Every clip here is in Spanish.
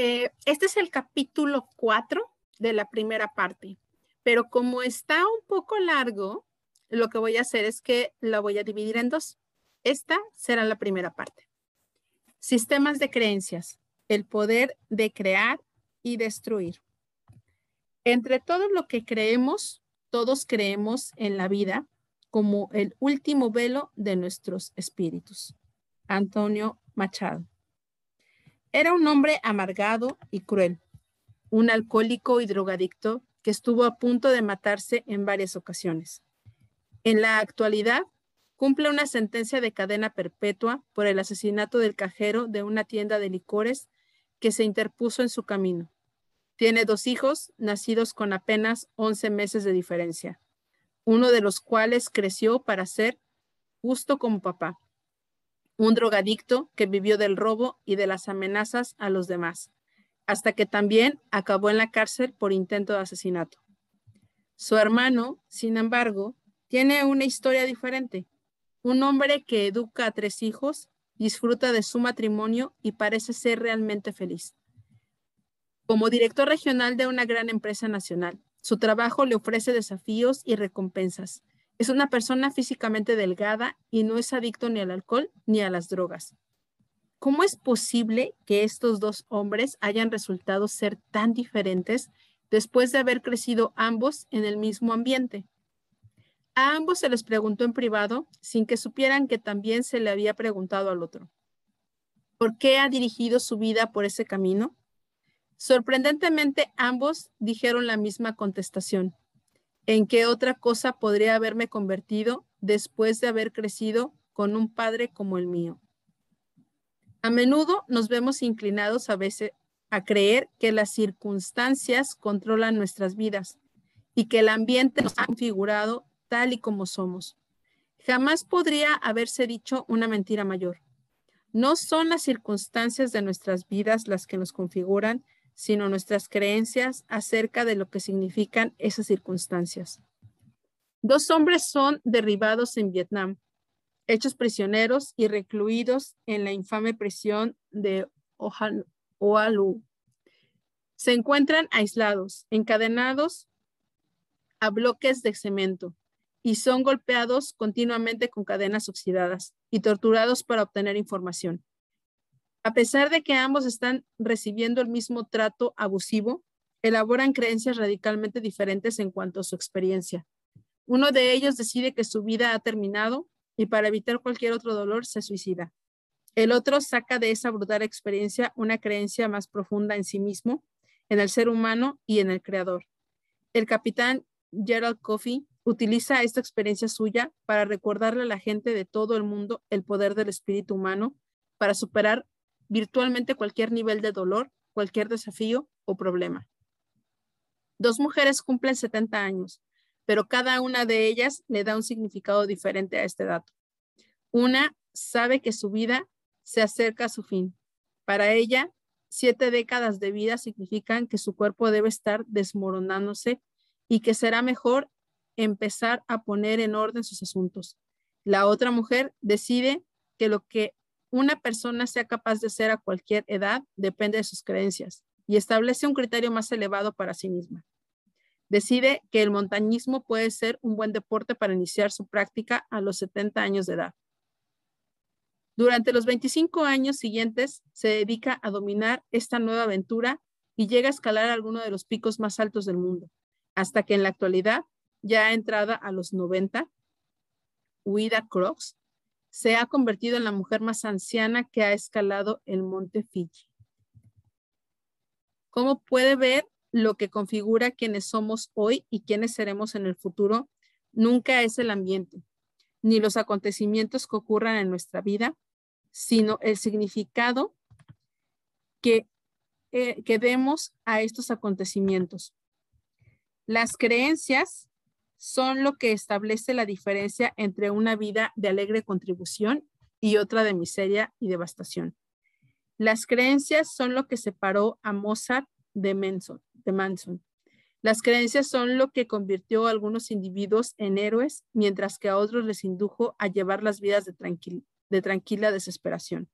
Eh, este es el capítulo 4 de la primera parte, pero como está un poco largo, lo que voy a hacer es que la voy a dividir en dos. Esta será la primera parte. Sistemas de creencias, el poder de crear y destruir. Entre todo lo que creemos, todos creemos en la vida como el último velo de nuestros espíritus. Antonio Machado. Era un hombre amargado y cruel, un alcohólico y drogadicto que estuvo a punto de matarse en varias ocasiones. En la actualidad, cumple una sentencia de cadena perpetua por el asesinato del cajero de una tienda de licores que se interpuso en su camino. Tiene dos hijos, nacidos con apenas 11 meses de diferencia, uno de los cuales creció para ser justo como papá, un drogadicto que vivió del robo y de las amenazas a los demás, hasta que también acabó en la cárcel por intento de asesinato. Su hermano, sin embargo, tiene una historia diferente. Un hombre que educa a tres hijos, disfruta de su matrimonio y parece ser realmente feliz. Como director regional de una gran empresa nacional, su trabajo le ofrece desafíos y recompensas, es una persona físicamente delgada y no es adicto ni al alcohol ni a las drogas. ¿Cómo es posible que estos dos hombres hayan resultado ser tan diferentes después de haber crecido ambos en el mismo ambiente? A ambos se les preguntó en privado sin que supieran que también se le había preguntado al otro. ¿Por qué ha dirigido su vida por ese camino? Sorprendentemente, ambos dijeron la misma contestación. ¿En qué otra cosa podría haberme convertido después de haber crecido con un padre como el mío? A menudo nos vemos inclinados a veces a creer que las circunstancias controlan nuestras vidas y que el ambiente nos ha configurado tal y como somos. Jamás podría haberse dicho una mentira mayor. No son las circunstancias de nuestras vidas las que nos configuran, sino nuestras creencias acerca de lo que significan esas circunstancias. Dos hombres son derribados en Vietnam, hechos prisioneros y recluidos en la infame prisión de Oahu. Se encuentran aislados, encadenados a bloques de cemento y son golpeados continuamente con cadenas oxidadas y torturados para obtener información. A pesar de que ambos están recibiendo el mismo trato abusivo, elaboran creencias radicalmente diferentes en cuanto a su experiencia. Uno de ellos decide que su vida ha terminado y para evitar cualquier otro dolor se suicida. El otro saca de esa brutal experiencia una creencia más profunda en sí mismo, en el ser humano y en el creador. El capitán Gerald Coffey utiliza esta experiencia suya para recordarle a la gente de todo el mundo el poder del espíritu humano para superar virtualmente cualquier nivel de dolor, cualquier desafío o problema. Dos mujeres cumplen 70 años, pero cada una de ellas le da un significado diferente a este dato. Una sabe que su vida se acerca a su fin. Para ella, siete décadas de vida significan que su cuerpo debe estar desmoronándose y que será mejor empezar a poner en orden sus asuntos. La otra mujer decide que lo que una persona sea capaz de ser a cualquier edad depende de sus creencias y establece un criterio más elevado para sí misma. Decide que el montañismo puede ser un buen deporte para iniciar su práctica a los 70 años de edad. Durante los 25 años siguientes se dedica a dominar esta nueva aventura y llega a escalar alguno de los picos más altos del mundo, hasta que en la actualidad, ya entrada a los 90, Huida Crocs se ha convertido en la mujer más anciana que ha escalado el monte Fiji. ¿Cómo puede ver lo que configura quienes somos hoy y quiénes seremos en el futuro? Nunca es el ambiente, ni los acontecimientos que ocurran en nuestra vida, sino el significado que, eh, que demos a estos acontecimientos. Las creencias son lo que establece la diferencia entre una vida de alegre contribución y otra de miseria y devastación. Las creencias son lo que separó a Mozart de Manson. De Manson. Las creencias son lo que convirtió a algunos individuos en héroes, mientras que a otros les indujo a llevar las vidas de, de tranquila desesperación.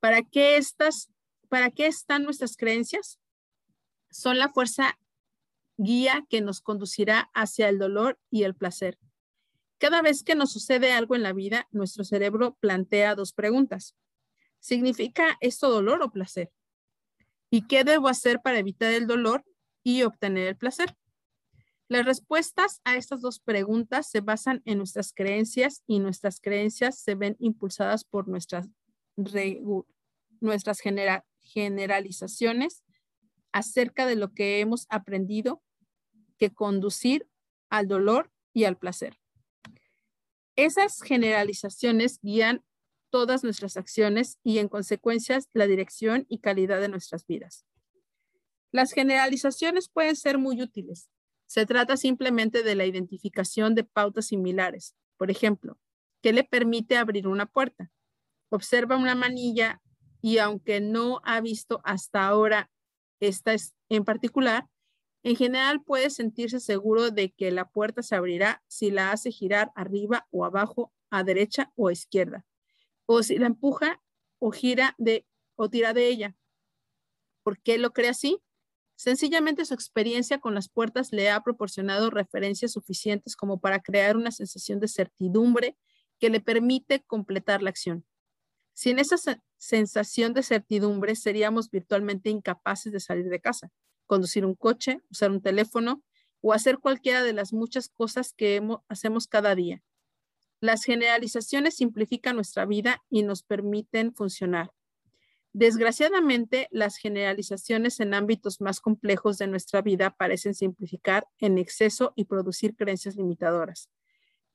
Para que estas ¿para qué están nuestras creencias? Son la fuerza guía que nos conducirá hacia el dolor y el placer. Cada vez que nos sucede algo en la vida, nuestro cerebro plantea dos preguntas. ¿Significa esto dolor o placer? ¿Y qué debo hacer para evitar el dolor y obtener el placer? Las respuestas a estas dos preguntas se basan en nuestras creencias y nuestras creencias se ven impulsadas por nuestras, nuestras generalizaciones acerca de lo que hemos aprendido que conducir al dolor y al placer. Esas generalizaciones guían todas nuestras acciones y en consecuencia la dirección y calidad de nuestras vidas. Las generalizaciones pueden ser muy útiles, se trata simplemente de la identificación de pautas similares. Por ejemplo, ¿qué le permite abrir una puerta? Observa una manilla y aunque no ha visto hasta ahora esta en particular, en general puede sentirse seguro de que la puerta se abrirá si la hace girar arriba o abajo, a derecha o a izquierda, o si la empuja o gira de o tira de ella. ¿Por qué lo cree así? Sencillamente su experiencia con las puertas le ha proporcionado referencias suficientes como para crear una sensación de certidumbre que le permite completar la acción. Sin esa sensación de certidumbre seríamos virtualmente incapaces de salir de casa, conducir un coche, usar un teléfono o hacer cualquiera de las muchas cosas que hacemos cada día. Las generalizaciones simplifican nuestra vida y nos permiten funcionar. Desgraciadamente, las generalizaciones en ámbitos más complejos de nuestra vida parecen simplificar en exceso y producir creencias limitadoras.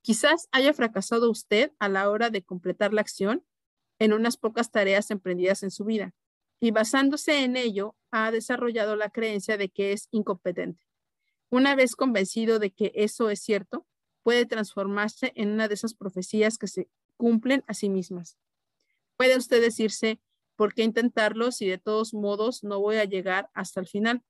Quizás haya fracasado usted a la hora de completar la acción en unas pocas tareas emprendidas en su vida y basándose en ello ha desarrollado la creencia de que es incompetente. Una vez convencido de que eso es cierto, puede transformarse en una de esas profecías que se cumplen a sí mismas. Puede usted decirse, ¿por qué intentarlo si de todos modos no voy a llegar hasta el final?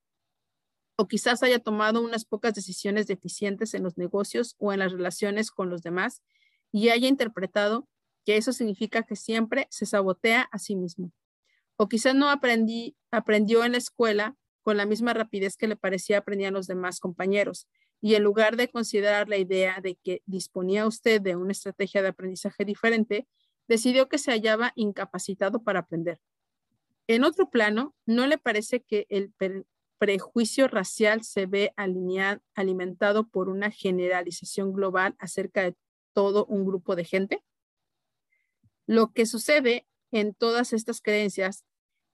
O quizás haya tomado unas pocas decisiones deficientes en los negocios o en las relaciones con los demás y haya interpretado que eso significa que siempre se sabotea a sí mismo. O quizás no aprendió en la escuela con la misma rapidez que le parecía aprendían los demás compañeros. Y en lugar de considerar la idea de que disponía usted de una estrategia de aprendizaje diferente, decidió que se hallaba incapacitado para aprender. En otro plano, ¿no le parece que el prejuicio racial se ve alimentado por una generalización global acerca de todo un grupo de gente? Lo que sucede en todas estas creencias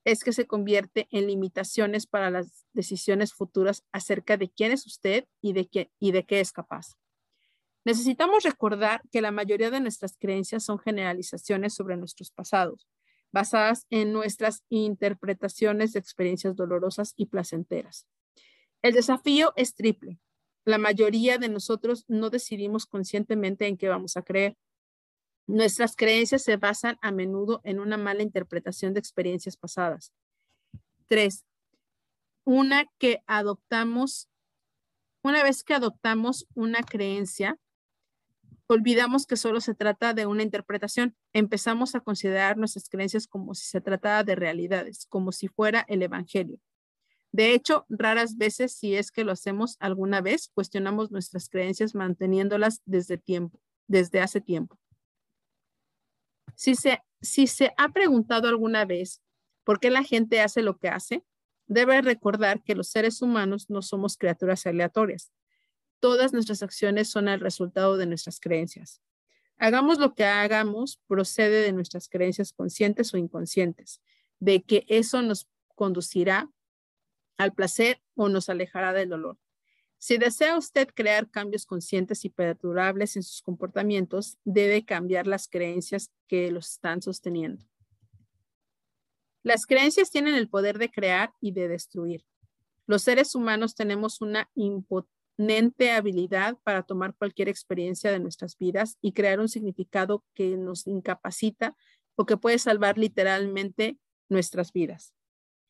es que se convierte en limitaciones para las decisiones futuras acerca de quién es usted y de qué, y de qué es capaz. Necesitamos recordar que la mayoría de nuestras creencias son generalizaciones sobre nuestros pasados, basadas en nuestras interpretaciones de experiencias dolorosas y placenteras. El desafío es triple. La mayoría de nosotros no decidimos conscientemente en qué vamos a creer. Nuestras creencias se basan a menudo en una mala interpretación de experiencias pasadas. Tres, una que adoptamos, una vez que adoptamos una creencia, olvidamos que solo se trata de una interpretación. Empezamos a considerar nuestras creencias como si se tratara de realidades, como si fuera el Evangelio. De hecho, raras veces, si es que lo hacemos alguna vez, cuestionamos nuestras creencias manteniéndolas desde tiempo, desde hace tiempo. Si se, ha preguntado alguna vez por qué la gente hace lo que hace, debe recordar que los seres humanos no somos criaturas aleatorias. Todas nuestras acciones son el resultado de nuestras creencias. Hagamos lo que hagamos, procede de nuestras creencias conscientes o inconscientes, de que eso nos conducirá al placer o nos alejará del dolor. Si desea usted crear cambios conscientes y perdurables en sus comportamientos, debe cambiar las creencias que los están sosteniendo. Las creencias tienen el poder de crear y de destruir. Los seres humanos tenemos una habilidad para tomar cualquier experiencia de nuestras vidas y crear un significado que nos incapacita o que puede salvar literalmente nuestras vidas.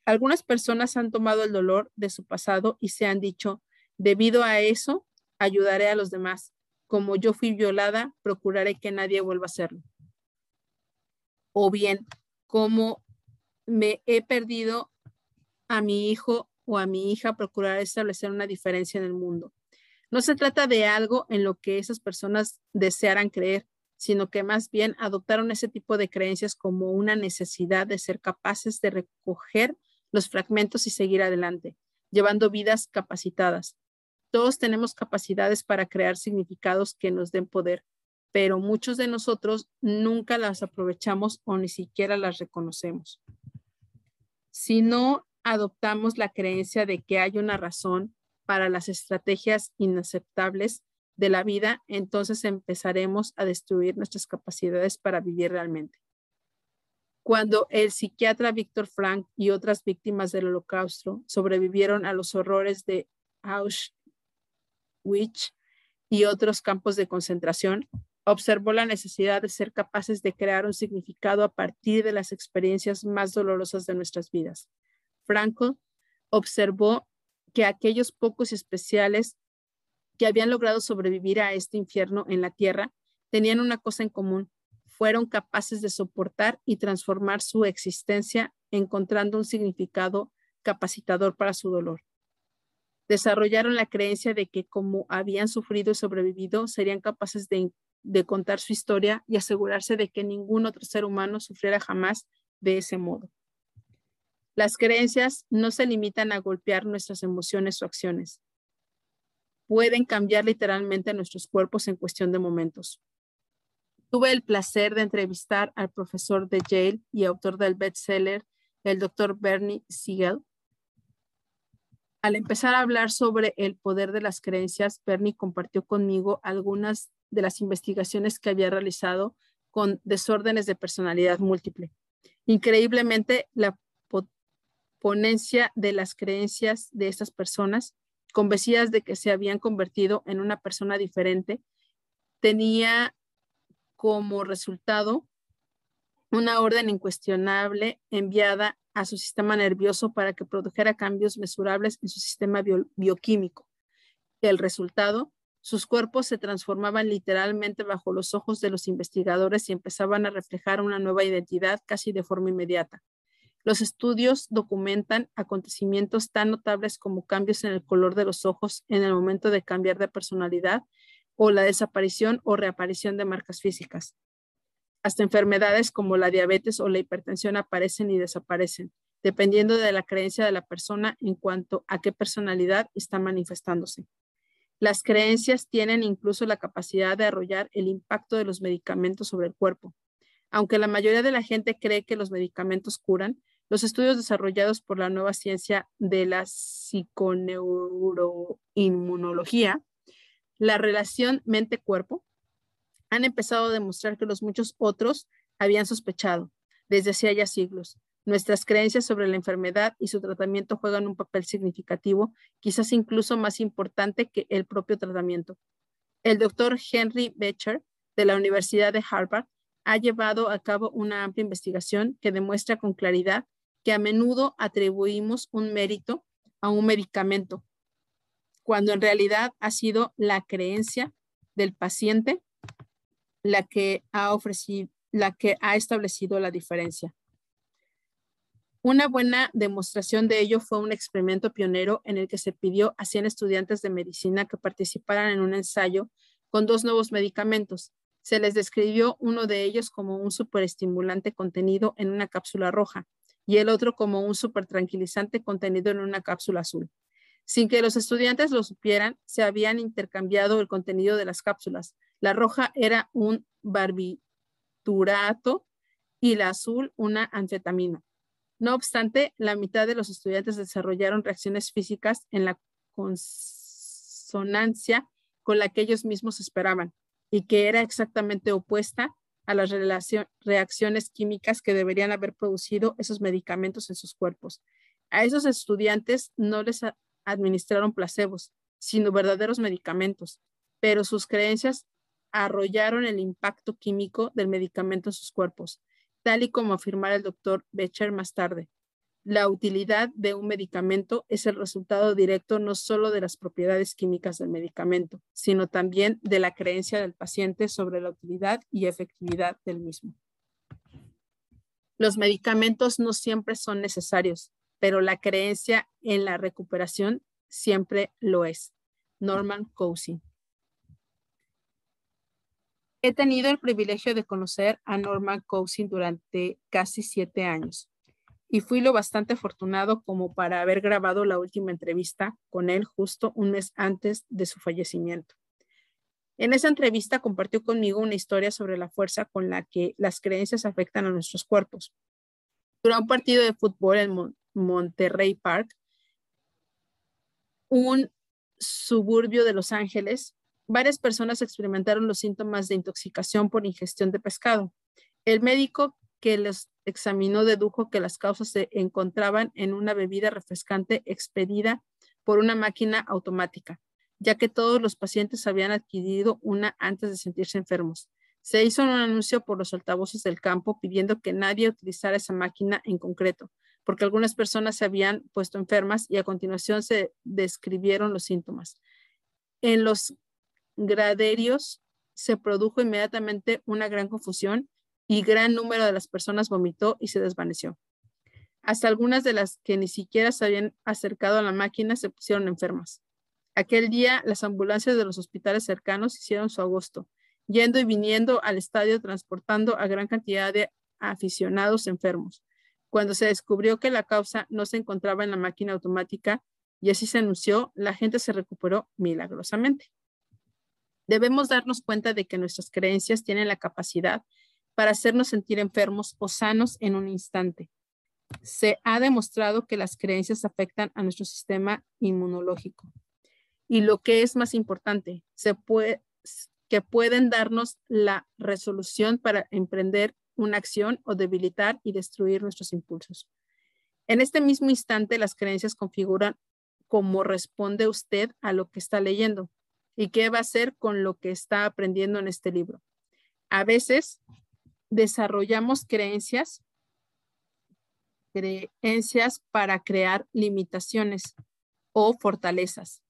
Algunas personas han tomado el dolor de su pasado y se han dicho, debido a eso, ayudaré a los demás. Como yo fui violada, procuraré que nadie vuelva a hacerlo. O bien, como me he perdido a mi hijo o a mi hija procurar establecer una diferencia en el mundo. No se trata de algo en lo que esas personas desearan creer, sino que más bien adoptaron ese tipo de creencias como una necesidad de ser capaces de recoger los fragmentos y seguir adelante, llevando vidas capacitadas. Todos tenemos capacidades para crear significados que nos den poder, pero muchos de nosotros nunca las aprovechamos o ni siquiera las reconocemos. Si no adoptamos la creencia de que hay una razón para las estrategias inaceptables, de la vida, entonces empezaremos a destruir nuestras capacidades para vivir realmente. Cuando el psiquiatra Víctor Frank y otras víctimas del holocausto sobrevivieron a los horrores de Auschwitz y otros campos de concentración, observó la necesidad de ser capaces de crear un significado a partir de las experiencias más dolorosas de nuestras vidas. Franco observó que aquellos pocos especiales que habían logrado sobrevivir a este infierno en la tierra tenían una cosa en común. Fueron capaces de soportar y transformar su existencia encontrando un significado capacitador para su dolor. Desarrollaron la creencia de que como habían sufrido y sobrevivido, serían capaces de, contar su historia y asegurarse de que ningún otro ser humano sufriera jamás de ese modo. Las creencias no se limitan a golpear nuestras emociones o acciones pueden cambiar literalmente nuestros cuerpos en cuestión de momentos. Tuve el placer de entrevistar al profesor de Yale y autor del bestseller, el doctor Bernie Siegel. Al empezar a hablar sobre el poder de las creencias, Bernie compartió conmigo algunas de las investigaciones que había realizado con desórdenes de personalidad múltiple. Increíblemente, la ponencia de las creencias de estas personas convencidas de que se habían convertido en una persona diferente, tenía como resultado una orden incuestionable enviada a su sistema nervioso para que produjera cambios mesurables en su sistema bioquímico. El resultado, sus cuerpos se transformaban literalmente bajo los ojos de los investigadores y empezaban a reflejar una nueva identidad casi de forma inmediata. Los estudios documentan acontecimientos tan notables como cambios en el color de los ojos en el momento de cambiar de personalidad o la desaparición o reaparición de marcas físicas. Hasta enfermedades como la diabetes o la hipertensión aparecen y desaparecen, dependiendo de la creencia de la persona en cuanto a qué personalidad está manifestándose. Las creencias tienen incluso la capacidad de arrollar el impacto de los medicamentos sobre el cuerpo. Aunque la mayoría de la gente cree que los medicamentos curan, los estudios desarrollados por la nueva ciencia de la psiconeuroinmunología, la relación mente-cuerpo, han empezado a demostrar que los muchos otros habían sospechado desde hacía ya siglos. Nuestras creencias sobre la enfermedad y su tratamiento juegan un papel significativo, quizás incluso más importante que el propio tratamiento. El doctor Henry Becher de la Universidad de Harvard ha llevado a cabo una amplia investigación que demuestra con claridad que a menudo atribuimos un mérito a un medicamento, cuando en realidad ha sido la creencia del paciente la que ha ofrecido, la que ha establecido la diferencia. Una buena demostración de ello fue un experimento pionero en el que se pidió a 100 estudiantes de medicina que participaran en un ensayo con dos nuevos medicamentos. Se les describió uno de ellos como un superestimulante contenido en una cápsula roja y el otro como un súper tranquilizante contenido en una cápsula azul. Sin que los estudiantes lo supieran, se habían intercambiado el contenido de las cápsulas. La roja era un barbiturato y la azul una anfetamina. No obstante, la mitad de los estudiantes desarrollaron reacciones físicas en la consonancia con la que ellos mismos esperaban y que era exactamente opuesta a las reacciones químicas que deberían haber producido esos medicamentos en sus cuerpos. A esos estudiantes no les administraron placebos, sino verdaderos medicamentos, pero sus creencias arrollaron el impacto químico del medicamento en sus cuerpos, tal y como afirmara el doctor Becher más tarde. La utilidad de un medicamento es el resultado directo no solo de las propiedades químicas del medicamento, sino también de la creencia del paciente sobre la utilidad y efectividad del mismo. Los medicamentos no siempre son necesarios, pero la creencia en la recuperación siempre lo es. Norman Cousin. He tenido el privilegio de conocer a Norman Cousin durante casi siete años y fui lo bastante afortunado como para haber grabado la última entrevista con él justo un mes antes de su fallecimiento. En esa entrevista compartió conmigo una historia sobre la fuerza con la que las creencias afectan a nuestros cuerpos. Durante un partido de fútbol Monterrey Park, un suburbio de Los Ángeles, varias personas experimentaron los síntomas de intoxicación por ingestión de pescado. El médico que los examinó dedujo que las causas se encontraban en una bebida refrescante expedida por una máquina automática, ya que todos los pacientes habían adquirido una antes de sentirse enfermos. Se hizo un anuncio por los altavoces del campo pidiendo que nadie utilizara esa máquina en concreto, porque algunas personas se habían puesto enfermas y a continuación se describieron los síntomas. En los graderios se produjo inmediatamente una gran confusión y gran número de las personas vomitó y se desvaneció. Hasta algunas de las que ni siquiera se habían acercado a la máquina se pusieron enfermas. Aquel día las ambulancias de los hospitales cercanos hicieron su agosto, yendo y viniendo al estadio transportando a gran cantidad de aficionados enfermos. Cuando se descubrió que la causa no se encontraba en la máquina automática y así se anunció, la gente se recuperó milagrosamente. Debemos darnos cuenta de que nuestras creencias tienen la capacidad para hacernos sentir enfermos o sanos en un instante. Se ha demostrado que las creencias afectan a nuestro sistema inmunológico. Y lo que es más importante, se puede, que pueden darnos la resolución para emprender una acción o debilitar y destruir nuestros impulsos. En este mismo instante, las creencias configuran cómo responde usted a lo que está leyendo y qué va a hacer con lo que está aprendiendo en este libro. A veces desarrollamos creencias, creencias para crear limitaciones o fortalezas.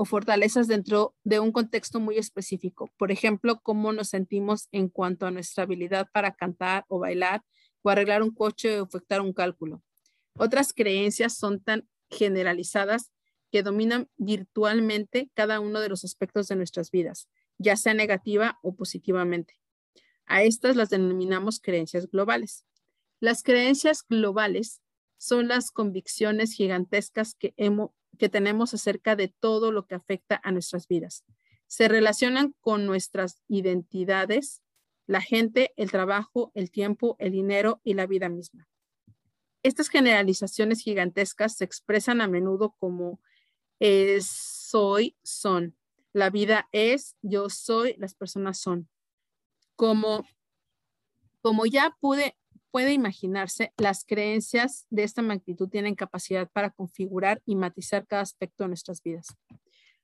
O fortalezas dentro de un contexto muy específico. Por ejemplo, cómo nos sentimos en cuanto a nuestra habilidad para cantar o bailar o arreglar un coche o efectuar un cálculo. Otras creencias son tan generalizadas que dominan virtualmente cada uno de los aspectos de nuestras vidas ya sea negativa o positivamente. A estas las denominamos creencias globales. Las creencias globales son las convicciones gigantescas que, que tenemos acerca de todo lo que afecta a nuestras vidas. Se relacionan con nuestras identidades, la gente, el trabajo, el tiempo, el dinero y la vida misma. Estas generalizaciones gigantescas se expresan a menudo como soy, son, la vida es, yo soy, las personas son. Como, como ya pude, puede imaginarse, las creencias de esta magnitud tienen capacidad para configurar y matizar cada aspecto de nuestras vidas.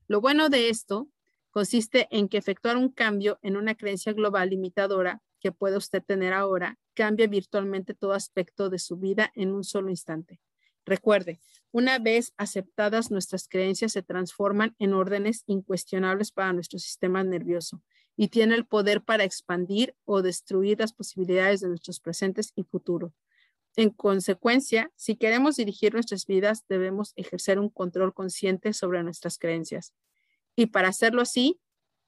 Lo bueno de esto consiste en que efectuar un cambio en una creencia global limitadora que puede usted tener ahora cambia virtualmente todo aspecto de su vida en un solo instante. Recuerde, una vez aceptadas nuestras creencias se transforman en órdenes incuestionables para nuestro sistema nervioso y tiene el poder para expandir o destruir las posibilidades de nuestros presentes y futuro. En consecuencia, si queremos dirigir nuestras vidas, debemos ejercer un control consciente sobre nuestras creencias. Y para hacerlo así,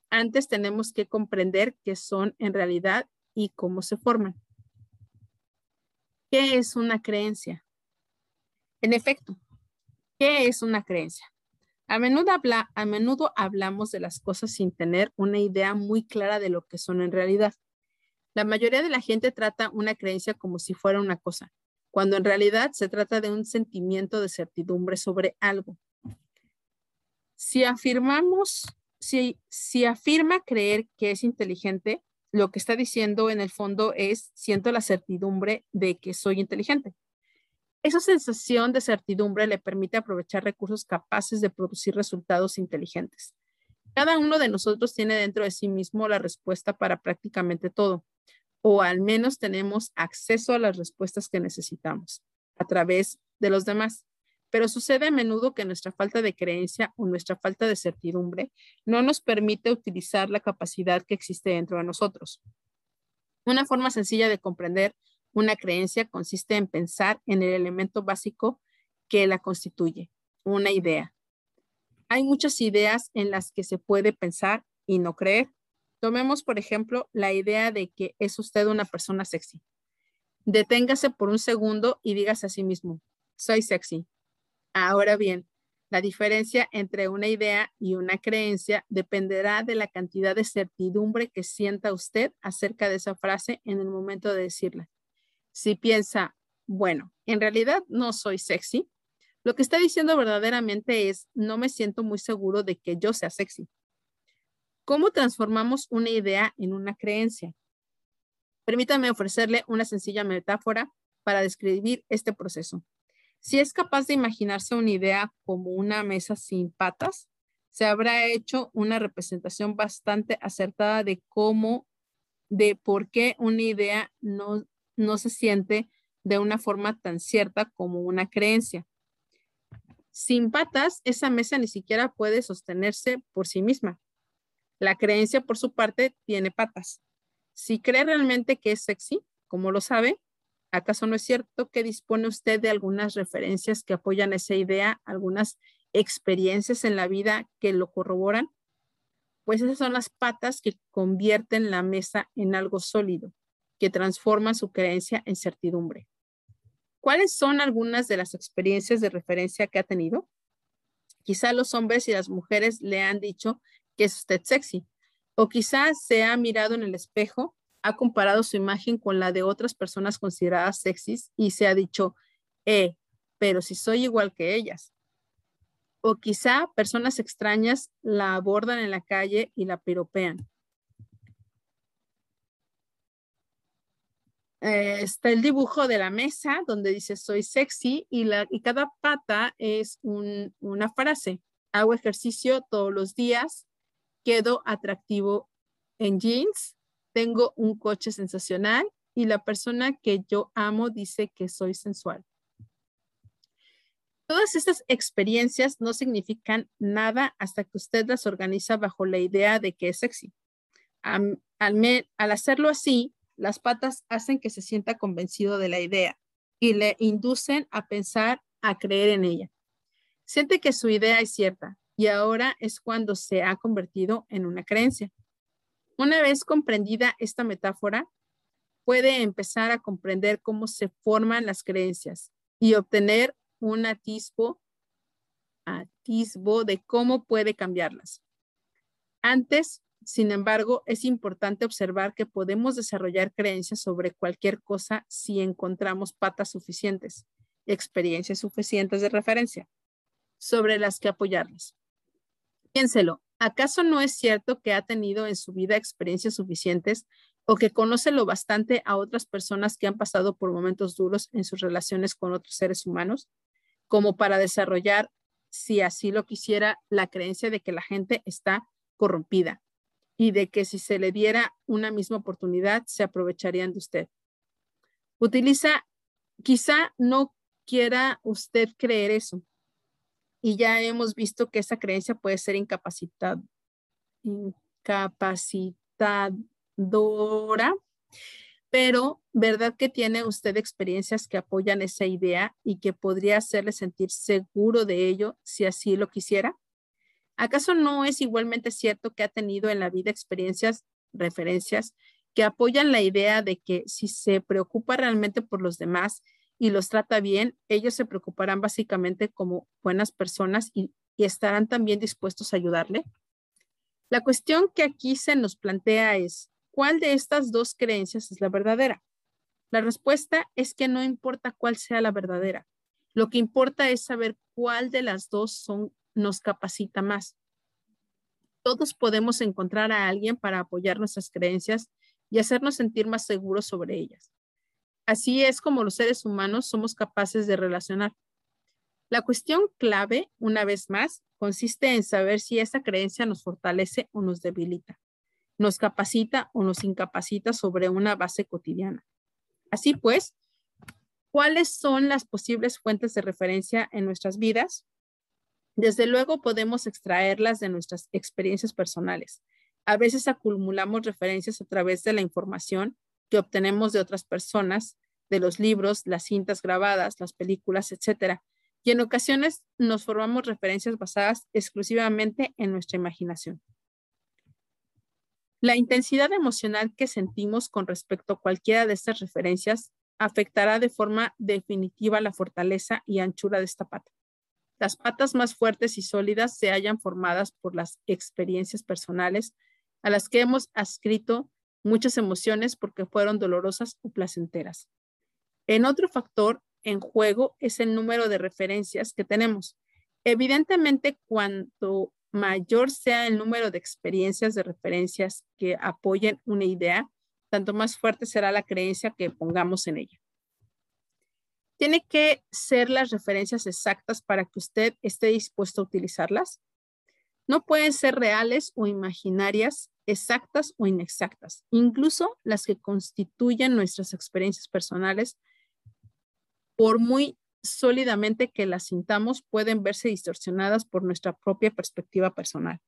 antes tenemos que comprender qué son en realidad y cómo se forman. ¿Qué es una creencia? En efecto, ¿qué es una creencia? A menudo, a menudo hablamos de las cosas sin tener una idea muy clara de lo que son en realidad. La mayoría de la gente trata una creencia como si fuera una cosa, cuando en realidad se trata de un sentimiento de certidumbre sobre algo. Si afirmamos, si, si afirma creer que es inteligente, lo que está diciendo en el fondo es, siento la certidumbre de que soy inteligente. Esa sensación de certidumbre le permite aprovechar recursos capaces de producir resultados inteligentes. Cada uno de nosotros tiene dentro de sí mismo la respuesta para prácticamente todo, o al menos tenemos acceso a las respuestas que necesitamos a través de los demás. Pero sucede a menudo que nuestra falta de creencia o nuestra falta de certidumbre no nos permite utilizar la capacidad que existe dentro de nosotros. Una forma sencilla de comprender una creencia consiste en pensar en el elemento básico que la constituye, una idea. Hay muchas ideas en las que se puede pensar y no creer. Tomemos, por ejemplo, la idea de que es usted una persona sexy. Deténgase por un segundo y dígase a sí mismo, soy sexy. Ahora bien, la diferencia entre una idea y una creencia dependerá de la cantidad de certidumbre que sienta usted acerca de esa frase en el momento de decirla. Si piensa, bueno, en realidad no soy sexy, lo que está diciendo verdaderamente es, no me siento muy seguro de que yo sea sexy. ¿Cómo transformamos una idea en una creencia? Permítame ofrecerle una sencilla metáfora para describir este proceso. Si es capaz de imaginarse una idea como una mesa sin patas, se habrá hecho una representación bastante acertada de cómo, de por qué una idea no, no se siente de una forma tan cierta como una creencia. Sin patas, esa mesa ni siquiera puede sostenerse por sí misma. La creencia, por su parte, tiene patas. Si cree realmente que es sexy, como lo sabe, ¿Acaso no es cierto que dispone usted de algunas referencias que apoyan esa idea, algunas experiencias en la vida que lo corroboran? Pues esas son las patas que convierten la mesa en algo sólido, que transforman su creencia en certidumbre. ¿Cuáles son algunas de las experiencias de referencia que ha tenido? Quizá los hombres y las mujeres le han dicho que es usted sexy, o quizá se ha mirado en el espejo ha comparado su imagen con la de otras personas consideradas sexys y se ha dicho, eh, pero si soy igual que ellas. O quizá personas extrañas la abordan en la calle y la piropean. Eh, está el dibujo de la mesa donde dice soy sexy y, cada pata es una frase. Hago ejercicio todos los días, quedo atractivo en jeans, tengo un coche sensacional y la persona que yo amo dice que soy sensual. Todas estas experiencias no significan nada hasta que usted las organiza bajo la idea de que es sexy. al hacerlo así, las patas hacen que se sienta convencido de la idea y le inducen a pensar, a creer en ella. Siente que su idea es cierta y ahora es cuando se ha convertido en una creencia. Una vez comprendida esta metáfora, puede empezar a comprender cómo se forman las creencias y obtener un atisbo, atisbo de cómo puede cambiarlas. Antes, sin embargo, es importante observar que podemos desarrollar creencias sobre cualquier cosa si encontramos patas suficientes, experiencias suficientes de referencia sobre las que apoyarlas. Piénselo, ¿acaso no es cierto que ha tenido en su vida experiencias suficientes o que conoce lo bastante a otras personas que han pasado por momentos duros en sus relaciones con otros seres humanos, como para desarrollar, si así lo quisiera, la creencia de que la gente está corrompida y de que si se le diera una misma oportunidad, se aprovecharían de usted? Utiliza, quizá no quiera usted creer eso, y ya hemos visto que esa creencia puede ser incapacitad, incapacitadora, pero ¿verdad que tiene usted experiencias que apoyan esa idea y que podría hacerle sentir seguro de ello si así lo quisiera? ¿Acaso no es igualmente cierto que ha tenido en la vida experiencias, referencias que apoyan la idea de que si se preocupa realmente por los demás y los trata bien, ellos se preocuparán básicamente como buenas personas y, estarán también dispuestos a ayudarle. La cuestión que aquí se nos plantea es, ¿cuál de estas dos creencias es la verdadera? La respuesta es que no importa cuál sea la verdadera. Lo que importa es saber cuál de las dos son, nos capacita más. Todos podemos encontrar a alguien para apoyar nuestras creencias y hacernos sentir más seguros sobre ellas. Así es como los seres humanos somos capaces de relacionar. La cuestión clave, una vez más, consiste en saber si esa creencia nos fortalece o nos debilita, nos capacita o nos incapacita sobre una base cotidiana. Así pues, ¿cuáles son las posibles fuentes de referencia en nuestras vidas? Desde luego podemos extraerlas de nuestras experiencias personales. A veces acumulamos referencias a través de la información que obtenemos de otras personas, de los libros, las cintas grabadas, las películas, etc. Y en ocasiones nos formamos referencias basadas exclusivamente en nuestra imaginación. La intensidad emocional que sentimos con respecto a cualquiera de estas referencias afectará de forma definitiva la fortaleza y anchura de esta pata. Las patas más fuertes y sólidas se hallan formadas por las experiencias personales a las que hemos adscrito muchas emociones porque fueron dolorosas o placenteras. En otro factor en juego es el número de referencias que tenemos. Evidentemente, cuanto mayor sea el número de experiencias de referencias que apoyen una idea, tanto más fuerte será la creencia que pongamos en ella. ¿Tiene que ser las referencias exactas para que usted esté dispuesto a utilizarlas? No pueden ser reales o imaginarias, exactas o inexactas. Incluso las que constituyen nuestras experiencias personales, por muy sólidamente que las sintamos, pueden verse distorsionadas por nuestra propia perspectiva personal.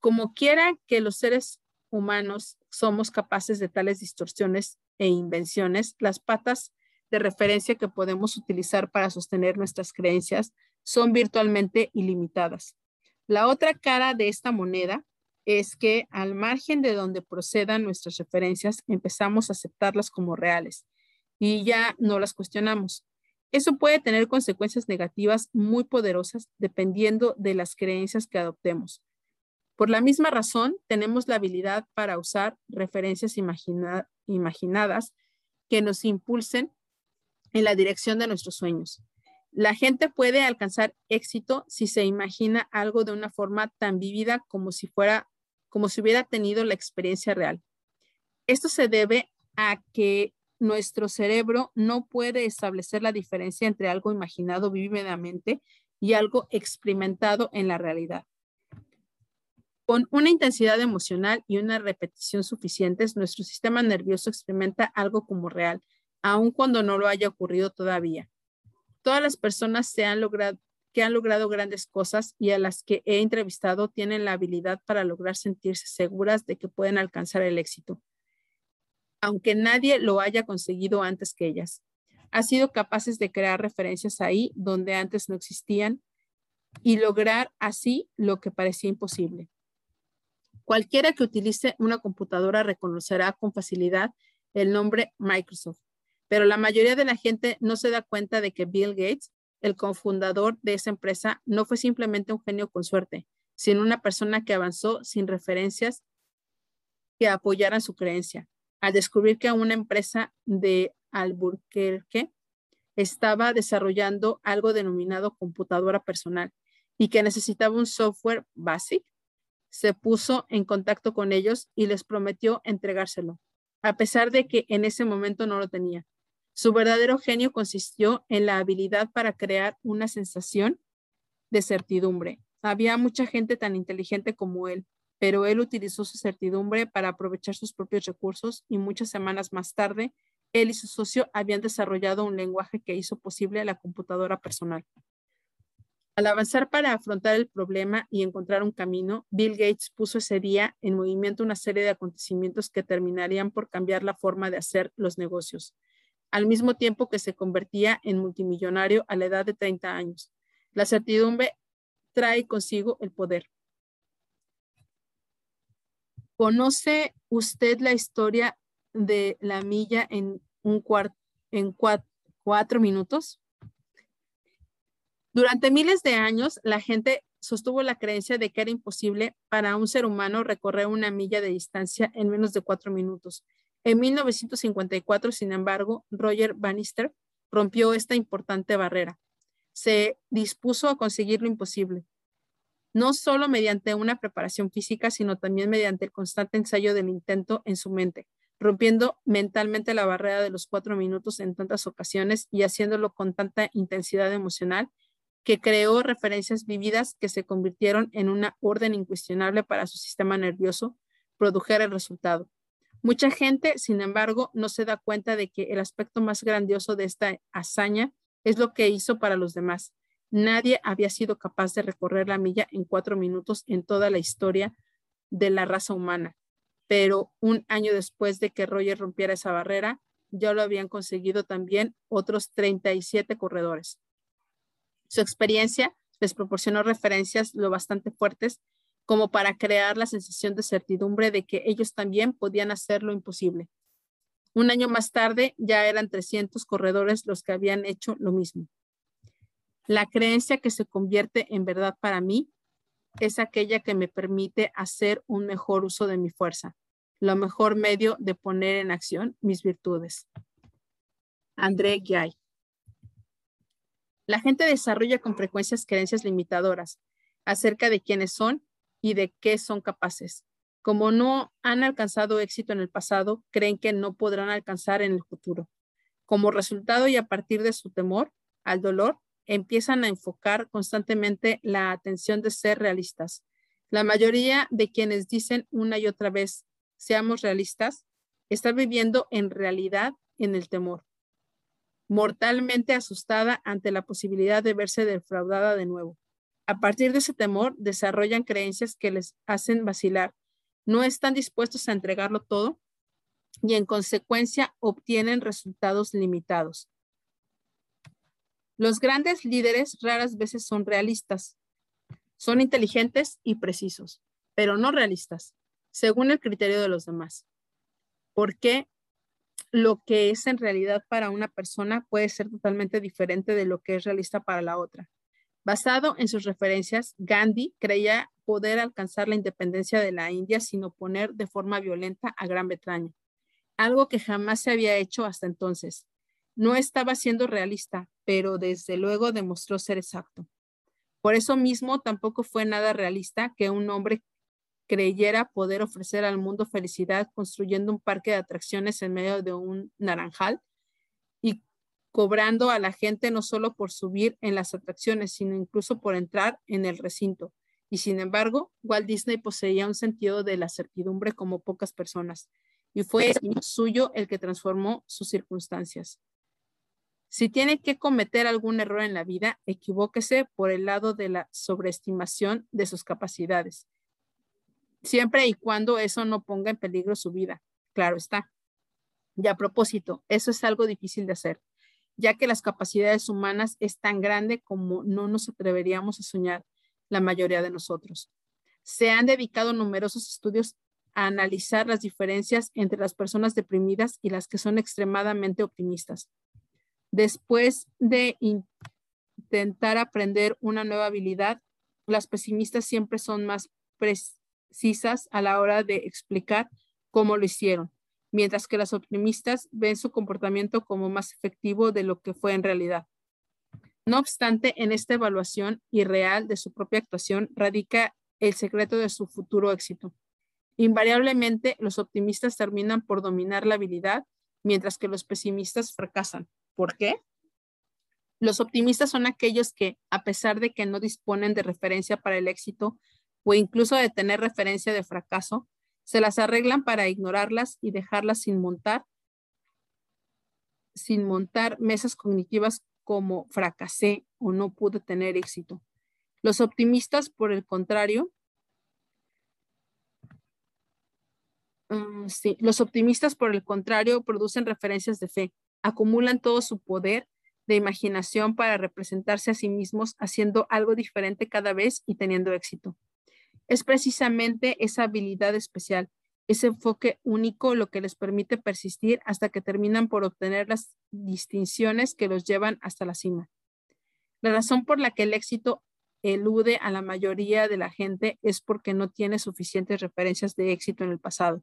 Como quiera que los seres humanos somos capaces de tales distorsiones e invenciones, las patas de referencia que podemos utilizar para sostener nuestras creencias son virtualmente ilimitadas. La otra cara de esta moneda es que al margen de donde procedan nuestras referencias, empezamos a aceptarlas como reales y ya no las cuestionamos. Eso puede tener consecuencias negativas muy poderosas dependiendo de las creencias que adoptemos. Por la misma razón, tenemos la habilidad para usar referencias imaginadas que nos impulsen en la dirección de nuestros sueños. La gente puede alcanzar éxito si se imagina algo de una forma tan vivida como si fuera, como si hubiera tenido la experiencia real. Esto se debe a que nuestro cerebro no puede establecer la diferencia entre algo imaginado vívidamente y algo experimentado en la realidad. Con una intensidad emocional y una repetición suficientes, nuestro sistema nervioso experimenta algo como real, aun cuando no lo haya ocurrido todavía. Todas las personas que han logrado grandes cosas y a las que he entrevistado tienen la habilidad para lograr sentirse seguras de que pueden alcanzar el éxito, aunque nadie lo haya conseguido antes que ellas. Han sido capaces de crear referencias ahí donde antes no existían y lograr así lo que parecía imposible. Cualquiera que utilice una computadora reconocerá con facilidad el nombre Microsoft pero la mayoría de la gente no se da cuenta de que Bill Gates, el cofundador de esa empresa, no fue simplemente un genio con suerte, sino una persona que avanzó sin referencias que apoyaran su creencia. Al descubrir que una empresa de Albuquerque estaba desarrollando algo denominado computadora personal y que necesitaba un software básico, se puso en contacto con ellos y les prometió entregárselo, a pesar de que en ese momento no lo tenía. Su verdadero genio consistió en la habilidad para crear una sensación de certidumbre. Había mucha gente tan inteligente como él, pero él utilizó su certidumbre para aprovechar sus propios recursos y muchas semanas más tarde, él y su socio habían desarrollado un lenguaje que hizo posible la computadora personal. Al avanzar para afrontar el problema y encontrar un camino, Bill Gates puso ese día en movimiento una serie de acontecimientos que terminarían por cambiar la forma de hacer los negocios al mismo tiempo que se convertía en multimillonario a la edad de 30 años. La certidumbre trae consigo el poder. ¿Conoce usted la historia de la milla en, un en cuatro minutos? Durante miles de años, la gente sostuvo la creencia de que era imposible para un ser humano recorrer una milla de distancia en menos de cuatro minutos. En 1954, sin embargo, Roger Bannister rompió esta importante barrera. Se dispuso a conseguir lo imposible, no solo mediante una preparación física, sino también mediante el constante ensayo del intento en su mente, rompiendo mentalmente la barrera de los cuatro minutos en tantas ocasiones y haciéndolo con tanta intensidad emocional que creó referencias vividas que se convirtieron en una orden incuestionable para su sistema nervioso, produjera el resultado. Mucha gente, sin embargo, no se da cuenta de que el aspecto más grandioso de esta hazaña es lo que hizo para los demás. Nadie había sido capaz de recorrer la milla en cuatro minutos en toda la historia de la raza humana. pero un año después de que Roger rompiera esa barrera, ya lo habían conseguido también otros 37 corredores. Su experiencia les proporcionó referencias lo bastante fuertes como para crear la sensación de certidumbre de que ellos también podían hacer lo imposible. Un año más tarde ya eran 300 corredores los que habían hecho lo mismo. La creencia que se convierte en verdad para mí es aquella que me permite hacer un mejor uso de mi fuerza, lo mejor medio de poner en acción mis virtudes. André Guay. La gente desarrolla con frecuencias creencias limitadoras acerca de quiénes son y de qué son capaces. Como no han alcanzado éxito en el pasado, creen que no podrán alcanzar en el futuro. Como resultado y a partir de su temor al dolor, empiezan a enfocar constantemente la atención de ser realistas. La mayoría de quienes dicen una y otra vez, seamos realistas, está viviendo en realidad en el temor, mortalmente asustada ante la posibilidad de verse defraudada de nuevo. A partir de ese temor, desarrollan creencias que les hacen vacilar. No están dispuestos a entregarlo todo y en consecuencia obtienen resultados limitados. Los grandes líderes raras veces son realistas. Son inteligentes y precisos, pero no realistas, según el criterio de los demás. Porque lo que es en realidad para una persona puede ser totalmente diferente de lo que es realista para la otra. Basado en sus referencias, Gandhi creía poder alcanzar la independencia de la India sin oponer de forma violenta a Gran Bretaña, algo que jamás se había hecho hasta entonces. No estaba siendo realista, pero desde luego demostró ser exacto. Por eso mismo tampoco fue nada realista que un hombre creyera poder ofrecer al mundo felicidad construyendo un parque de atracciones en medio de un naranjal cobrando a la gente no solo por subir en las atracciones, sino incluso por entrar en el recinto. Y sin embargo, Walt Disney poseía un sentido de la certidumbre como pocas personas, y fue suyo el que transformó sus circunstancias. Si tiene que cometer algún error en la vida, equivóquese por el lado de la sobreestimación de sus capacidades, siempre y cuando eso no ponga en peligro su vida. Claro está. Y a propósito, eso es algo difícil de hacer, ya que las capacidades humanas es tan grande como no nos atreveríamos a soñar la mayoría de nosotros. Se han dedicado numerosos estudios a analizar las diferencias entre las personas deprimidas y las que son extremadamente optimistas. Después de intentar aprender una nueva habilidad, las pesimistas siempre son más precisas a la hora de explicar cómo lo hicieron, mientras que las optimistas ven su comportamiento como más efectivo de lo que fue en realidad. No obstante, en esta evaluación irreal de su propia actuación radica el secreto de su futuro éxito. Invariablemente, los optimistas terminan por dominar la habilidad, mientras que los pesimistas fracasan. ¿Por qué? Los optimistas son aquellos que, a pesar de que no disponen de referencia para el éxito o incluso de tener referencia de fracaso, se las arreglan para ignorarlas y dejarlas sin montar, sin montar mesas cognitivas como fracasé o no pude tener éxito. Los optimistas, por el contrario, mm, sí, los optimistas, por el contrario, producen referencias de fe acumulan todo su poder de imaginación para representarse a sí mismos haciendo algo diferente cada vez y teniendo éxito. Es precisamente esa habilidad especial, ese enfoque único lo que les permite persistir hasta que terminan por obtener las distinciones que los llevan hasta la cima. La razón por la que el éxito elude a la mayoría de la gente es porque no tiene suficientes referencias de éxito en el pasado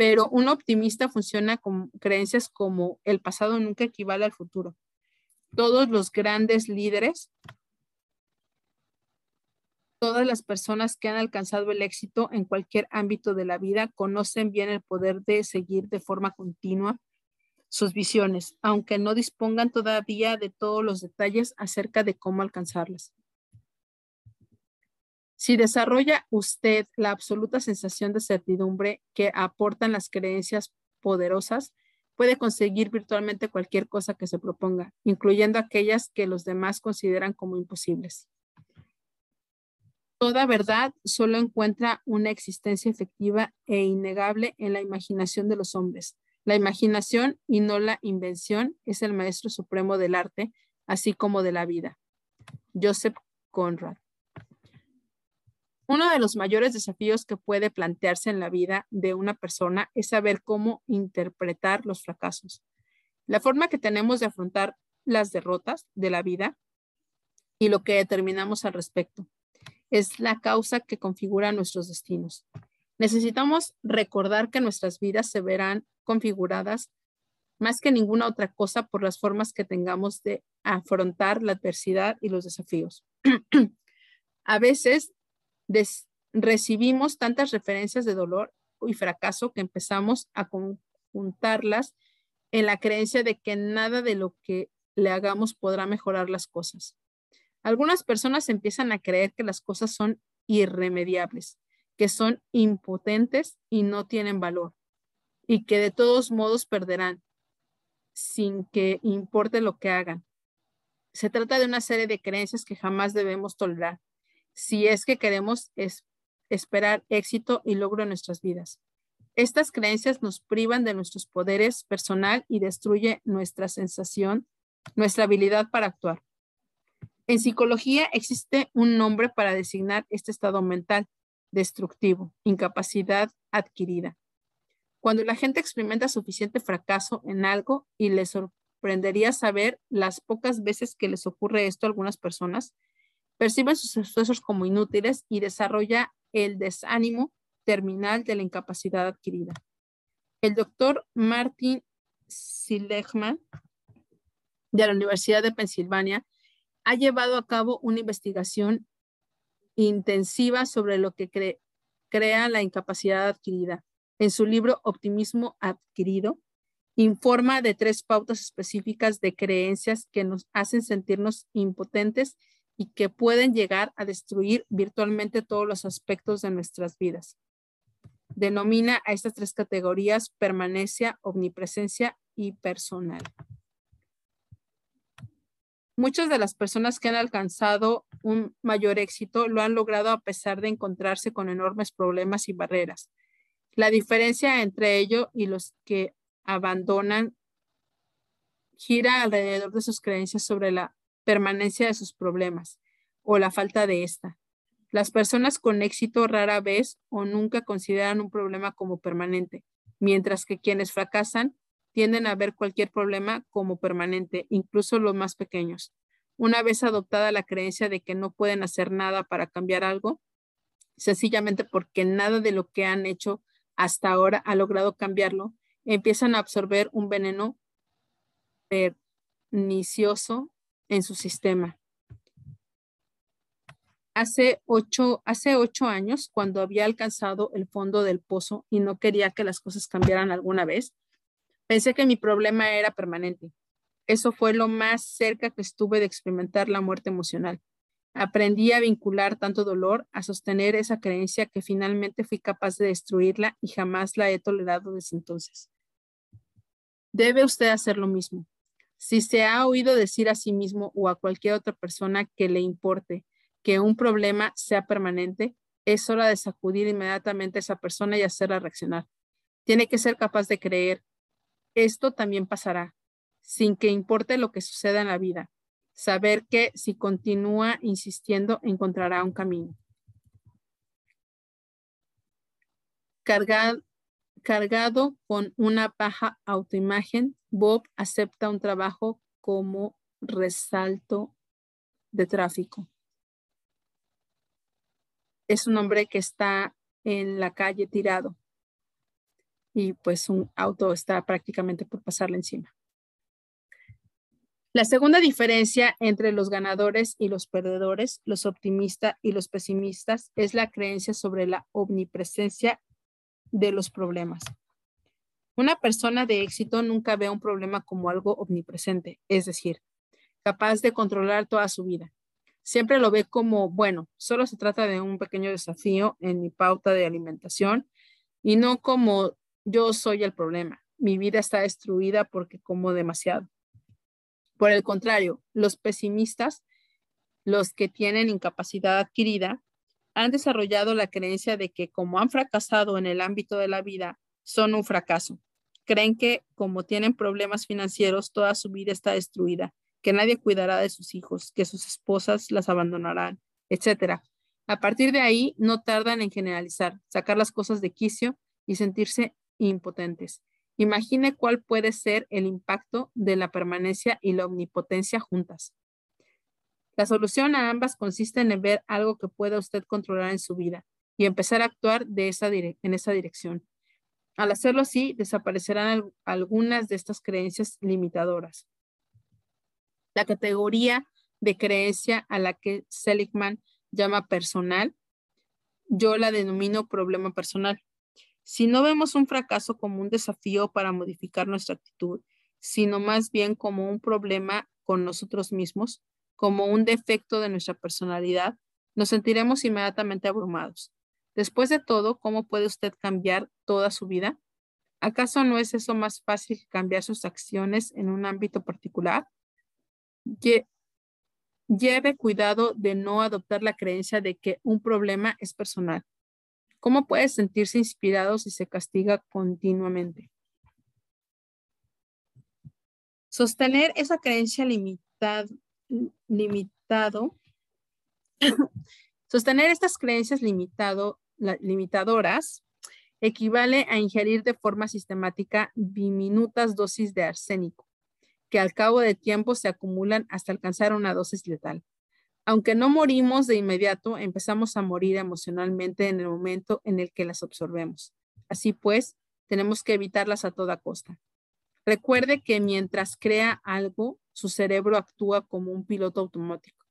pero un optimista funciona con creencias como el pasado nunca equivale al futuro. Todos los grandes líderes, todas las personas que han alcanzado el éxito en cualquier ámbito de la vida conocen bien el poder de seguir de forma continua sus visiones, aunque no dispongan todavía de todos los detalles acerca de cómo alcanzarlas. Si desarrolla usted la absoluta sensación de certidumbre que aportan las creencias poderosas, puede conseguir virtualmente cualquier cosa que se proponga, incluyendo aquellas que los demás consideran como imposibles. Toda verdad solo encuentra una existencia efectiva e innegable en la imaginación de los hombres. La imaginación y no la invención es el maestro supremo del arte, así como de la vida. Joseph Conrad. Uno de los mayores desafíos que puede plantearse en la vida de una persona es saber cómo interpretar los fracasos. La forma que tenemos de afrontar las derrotas de la vida y lo que determinamos al respecto es la causa que configura nuestros destinos. Necesitamos recordar que nuestras vidas se verán configuradas más que ninguna otra cosa por las formas que tengamos de afrontar la adversidad y los desafíos. a veces recibimos tantas referencias de dolor y fracaso que empezamos a conjuntarlas en la creencia de que nada de lo que le hagamos podrá mejorar las cosas. Algunas personas empiezan a creer que las cosas son irremediables, que son impotentes y no tienen valor, y que de todos modos perderán, sin que importe lo que hagan. Se trata de una serie de creencias que jamás debemos tolerar, si es que queremos esperar éxito y logro en nuestras vidas. Estas creencias nos privan de nuestros poderes personal y destruye nuestra sensación, nuestra habilidad para actuar. En psicología existe un nombre para designar este estado mental destructivo, incapacidad adquirida. Cuando la gente experimenta suficiente fracaso en algo y le sorprendería saber las pocas veces que les ocurre esto a algunas personas, perciben sus esfuerzos como inútiles y desarrolla el desánimo terminal de la incapacidad adquirida. El doctor Martin Seligman de la Universidad de Pensilvania ha llevado a cabo una investigación intensiva sobre lo que crea la incapacidad adquirida. En su libro Optimismo adquirido, informa de tres pautas específicas de creencias que nos hacen sentirnos impotentes y que pueden llegar a destruir virtualmente todos los aspectos de nuestras vidas. Denomina a estas tres categorías permanencia, omnipresencia y personal. Muchas de las personas que han alcanzado un mayor éxito lo han logrado a pesar de encontrarse con enormes problemas y barreras. La diferencia entre ello y los que abandonan gira alrededor de sus creencias sobre la permanencia de sus problemas o la falta de esta. Las personas con éxito rara vez o nunca consideran un problema como permanente, mientras que quienes fracasan tienden a ver cualquier problema como permanente, incluso los más pequeños. Una vez adoptada la creencia de que no pueden hacer nada para cambiar algo, sencillamente porque nada de lo que han hecho hasta ahora ha logrado cambiarlo, empiezan a absorber un veneno pernicioso en su sistema. Hace ocho, hace ocho años, cuando había alcanzado el fondo del pozo y no quería que las cosas cambiaran alguna vez, Pensé que mi problema era permanente. Eso fue lo más cerca que estuve de experimentar la muerte emocional. Aprendí a vincular tanto dolor, a sostener esa creencia que finalmente fui capaz de destruirla y jamás la he tolerado desde entonces. Debe usted hacer lo mismo. Si se ha oído decir a sí mismo o a cualquier otra persona que le importe que un problema sea permanente, es hora de sacudir inmediatamente a esa persona y hacerla reaccionar. Tiene que ser capaz de creer, esto también pasará, sin que importe lo que suceda en la vida. Saber que si continúa insistiendo, encontrará un camino. Cargado, con una baja autoimagen, Bob acepta un trabajo como resalto de tráfico. Es un hombre que está en la calle tirado y pues un auto está prácticamente por pasarle encima. La segunda diferencia entre los ganadores y los perdedores, los optimistas y los pesimistas, es la creencia sobre la omnipresencia de los problemas. Una persona de éxito nunca ve un problema como algo omnipresente, es decir, capaz de controlar toda su vida. Siempre lo ve como, bueno, solo se trata de un pequeño desafío en mi pauta de alimentación y no como yo soy el problema. Mi vida está destruida porque como demasiado. Por el contrario, los pesimistas, los que tienen incapacidad adquirida, han desarrollado la creencia de que como han fracasado en el ámbito de la vida, son un fracaso. Creen que como tienen problemas financieros, toda su vida está destruida, que nadie cuidará de sus hijos, que sus esposas las abandonarán, etc. A partir de ahí, no tardan en generalizar, sacar las cosas de quicio y sentirse impotentes. Imagine cuál puede ser el impacto de la permanencia y la omnipotencia juntas. La solución a ambas consiste en ver algo que pueda usted controlar en su vida y empezar a actuar en esa dirección. Al hacerlo así, desaparecerán algunas de estas creencias limitadoras. La categoría de creencia a la que Seligman llama personal, yo la denomino problema personal. Si no vemos un fracaso como un desafío para modificar nuestra actitud, sino más bien como un problema con nosotros mismos, como un defecto de nuestra personalidad, nos sentiremos inmediatamente abrumados. Después de todo, ¿cómo puede usted cambiar toda su vida? ¿Acaso no es eso más fácil que cambiar sus acciones en un ámbito particular? Lleve cuidado de no adoptar la creencia de que un problema es personal. ¿Cómo puede sentirse inspirado si se castiga continuamente? Sostener esa creencia limitada, limitado, sostener estas creencias limitado, limitadoras equivale a ingerir de forma sistemática diminutas dosis de arsénico, que al cabo de tiempo se acumulan hasta alcanzar una dosis letal. Aunque no morimos de inmediato, empezamos a morir emocionalmente en el momento en el que las absorbemos. Así pues, tenemos que evitarlas a toda costa. Recuerde que mientras crea algo, su cerebro actúa como un piloto automático,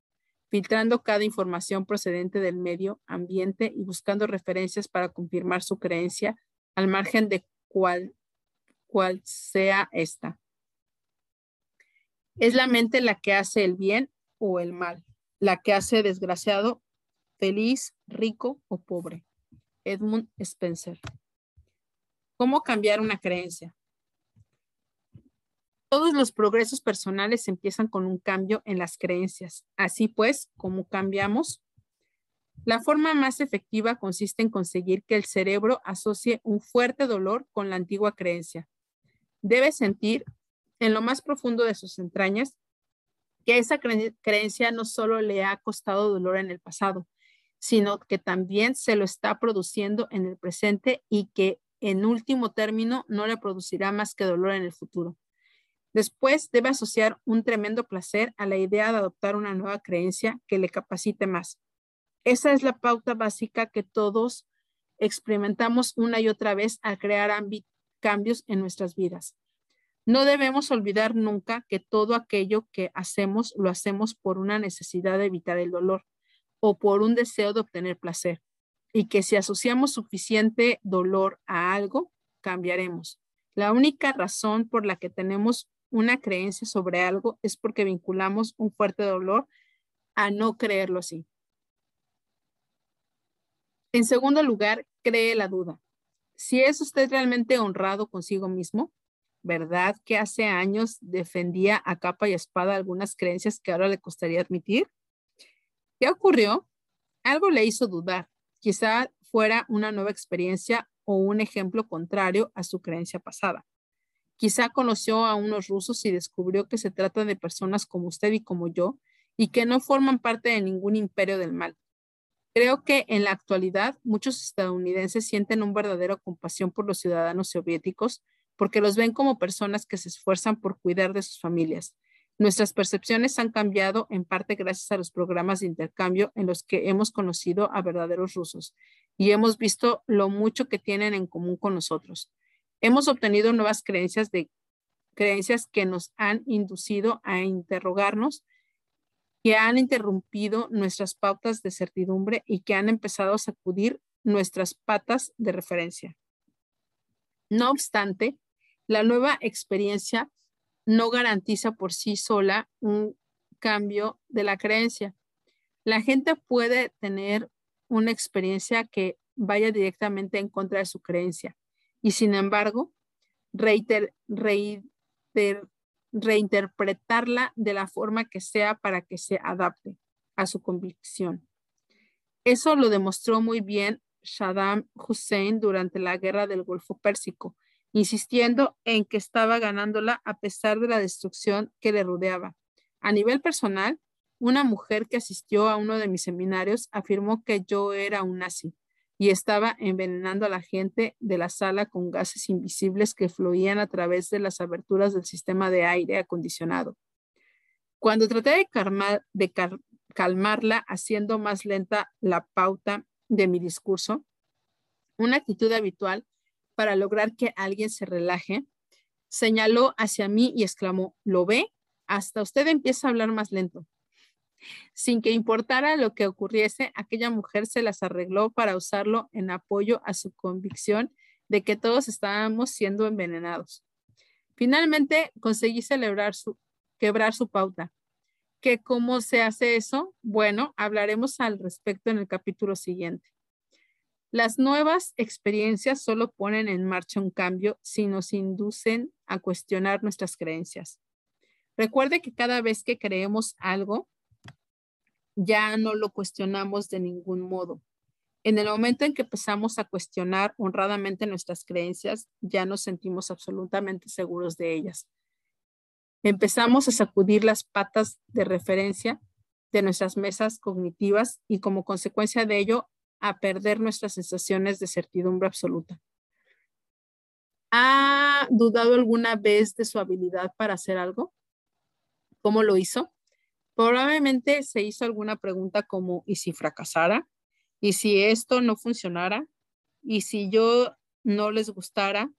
filtrando cada información procedente del medio ambiente y buscando referencias para confirmar su creencia al margen de cual sea esta. Es la mente la que hace el bien o el mal la que hace desgraciado, feliz, rico o pobre. Edmund Spencer. ¿Cómo cambiar una creencia? Todos los progresos personales empiezan con un cambio en las creencias. Así pues, ¿cómo cambiamos? La forma más efectiva consiste en conseguir que el cerebro asocie un fuerte dolor con la antigua creencia. Debe sentir en lo más profundo de sus entrañas que esa creencia no solo le ha costado dolor en el pasado, sino que también se lo está produciendo en el presente y que en último término no le producirá más que dolor en el futuro. Después debe asociar un tremendo placer a la idea de adoptar una nueva creencia que le capacite más. Esa es la pauta básica que todos experimentamos una y otra vez al crear cambios en nuestras vidas. No debemos olvidar nunca que todo aquello que hacemos lo hacemos por una necesidad de evitar el dolor o por un deseo de obtener placer y que si asociamos suficiente dolor a algo, cambiaremos. La única razón por la que tenemos una creencia sobre algo es porque vinculamos un fuerte dolor a no creerlo así. En segundo lugar, cree la duda. Si es usted realmente honrado consigo mismo, ¿verdad que hace años defendía a capa y espada algunas creencias que ahora le costaría admitir? ¿Qué ocurrió? Algo le hizo dudar. Quizá fuera una nueva experiencia o un ejemplo contrario a su creencia pasada. Quizá conoció a unos rusos y descubrió que se trata de personas como usted y como yo y que no forman parte de ningún imperio del mal. Creo que en la actualidad muchos estadounidenses sienten un verdadero compasión por los ciudadanos soviéticos porque los ven como personas que se esfuerzan por cuidar de sus familias. Nuestras percepciones han cambiado en parte gracias a los programas de intercambio en los que hemos conocido a verdaderos rusos y hemos visto lo mucho que tienen en común con nosotros. Hemos obtenido nuevas creencias creencias que nos han inducido a interrogarnos, que han interrumpido nuestras pautas de certidumbre y que han empezado a sacudir nuestras patas de referencia. No obstante, la nueva experiencia no garantiza por sí sola un cambio de la creencia. La gente puede tener una experiencia que vaya directamente en contra de su creencia y sin embargo reinterpretarla de la forma que sea para que se adapte a su convicción. Eso lo demostró muy bien Saddam Hussein durante la guerra del Golfo Pérsico, insistiendo en que estaba ganándola a pesar de la destrucción que le rodeaba. A nivel personal, una mujer que asistió a uno de mis seminarios afirmó que yo era un nazi y estaba envenenando a la gente de la sala con gases invisibles que fluían a través de las aberturas del sistema de aire acondicionado. Cuando traté de, calmarla haciendo más lenta la pauta de mi discurso, una actitud habitual para lograr que alguien se relaje, señaló hacia mí y exclamó, ¿lo ve? Hasta usted empieza a hablar más lento. Sin que importara lo que ocurriese, aquella mujer se las arregló para usarlo en apoyo a su convicción de que todos estábamos siendo envenenados. Finalmente conseguí celebrar su, quebrar su pauta. ¿Que cómo se hace eso? Bueno, hablaremos al respecto en el capítulo siguiente. Las nuevas experiencias solo ponen en marcha un cambio si nos inducen a cuestionar nuestras creencias. Recuerde que cada vez que creemos algo, ya no lo cuestionamos de ningún modo. En el momento en que empezamos a cuestionar honradamente nuestras creencias, ya nos sentimos absolutamente seguros de ellas. Empezamos a sacudir las patas de referencia de nuestras mesas cognitivas y como consecuencia de ello a perder nuestras sensaciones de certidumbre absoluta. ¿Ha dudado alguna vez de su habilidad para hacer algo? ¿Cómo lo hizo? Probablemente se hizo alguna pregunta como, ¿y si fracasara? ¿Y si esto no funcionara? ¿Y si yo no les gustara?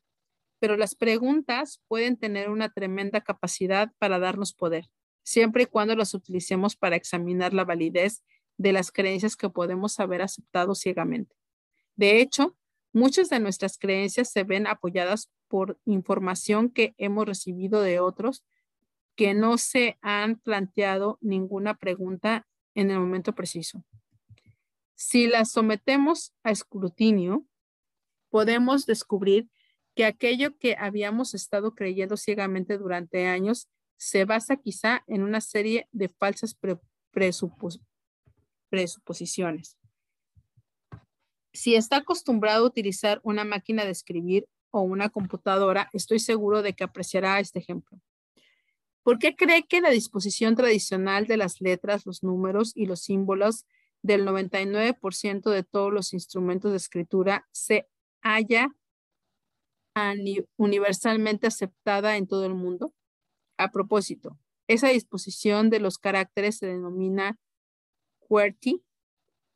Pero las preguntas pueden tener una tremenda capacidad para darnos poder, siempre y cuando las utilicemos para examinar la validez de las creencias que podemos haber aceptado ciegamente. De hecho, muchas de nuestras creencias se ven apoyadas por información que hemos recibido de otros que no se han planteado ninguna pregunta en el momento preciso. Si las sometemos a escrutinio, podemos descubrir que aquello que habíamos estado creyendo ciegamente durante años se basa quizá en una serie de falsas presuposiciones. Si está acostumbrado a utilizar una máquina de escribir o una computadora, estoy seguro de que apreciará este ejemplo. ¿Por qué cree que la disposición tradicional de las letras, los números y los símbolos del 99% de todos los instrumentos de escritura se haya universalmente aceptada en todo el mundo? A propósito, esa disposición de los caracteres se denomina QWERTY.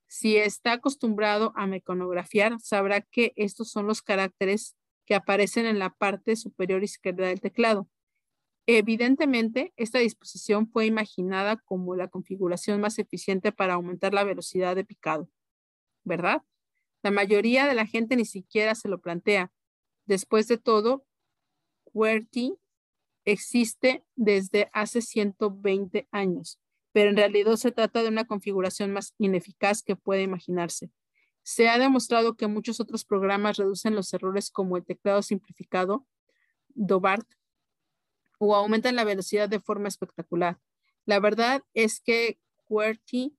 Si está acostumbrado a mecanografiar, sabrá que estos son los caracteres que aparecen en la parte superior izquierda del teclado. Evidentemente, esta disposición fue imaginada como la configuración más eficiente para aumentar la velocidad de picado, ¿verdad? La mayoría de la gente ni siquiera se lo plantea. Después de todo, QWERTY existe desde hace 120 años, pero en realidad se trata de una configuración más ineficaz que puede imaginarse. Se ha demostrado que muchos otros programas reducen los errores como el teclado simplificado, DOBART, o aumentan la velocidad de forma espectacular. La verdad es que QWERTY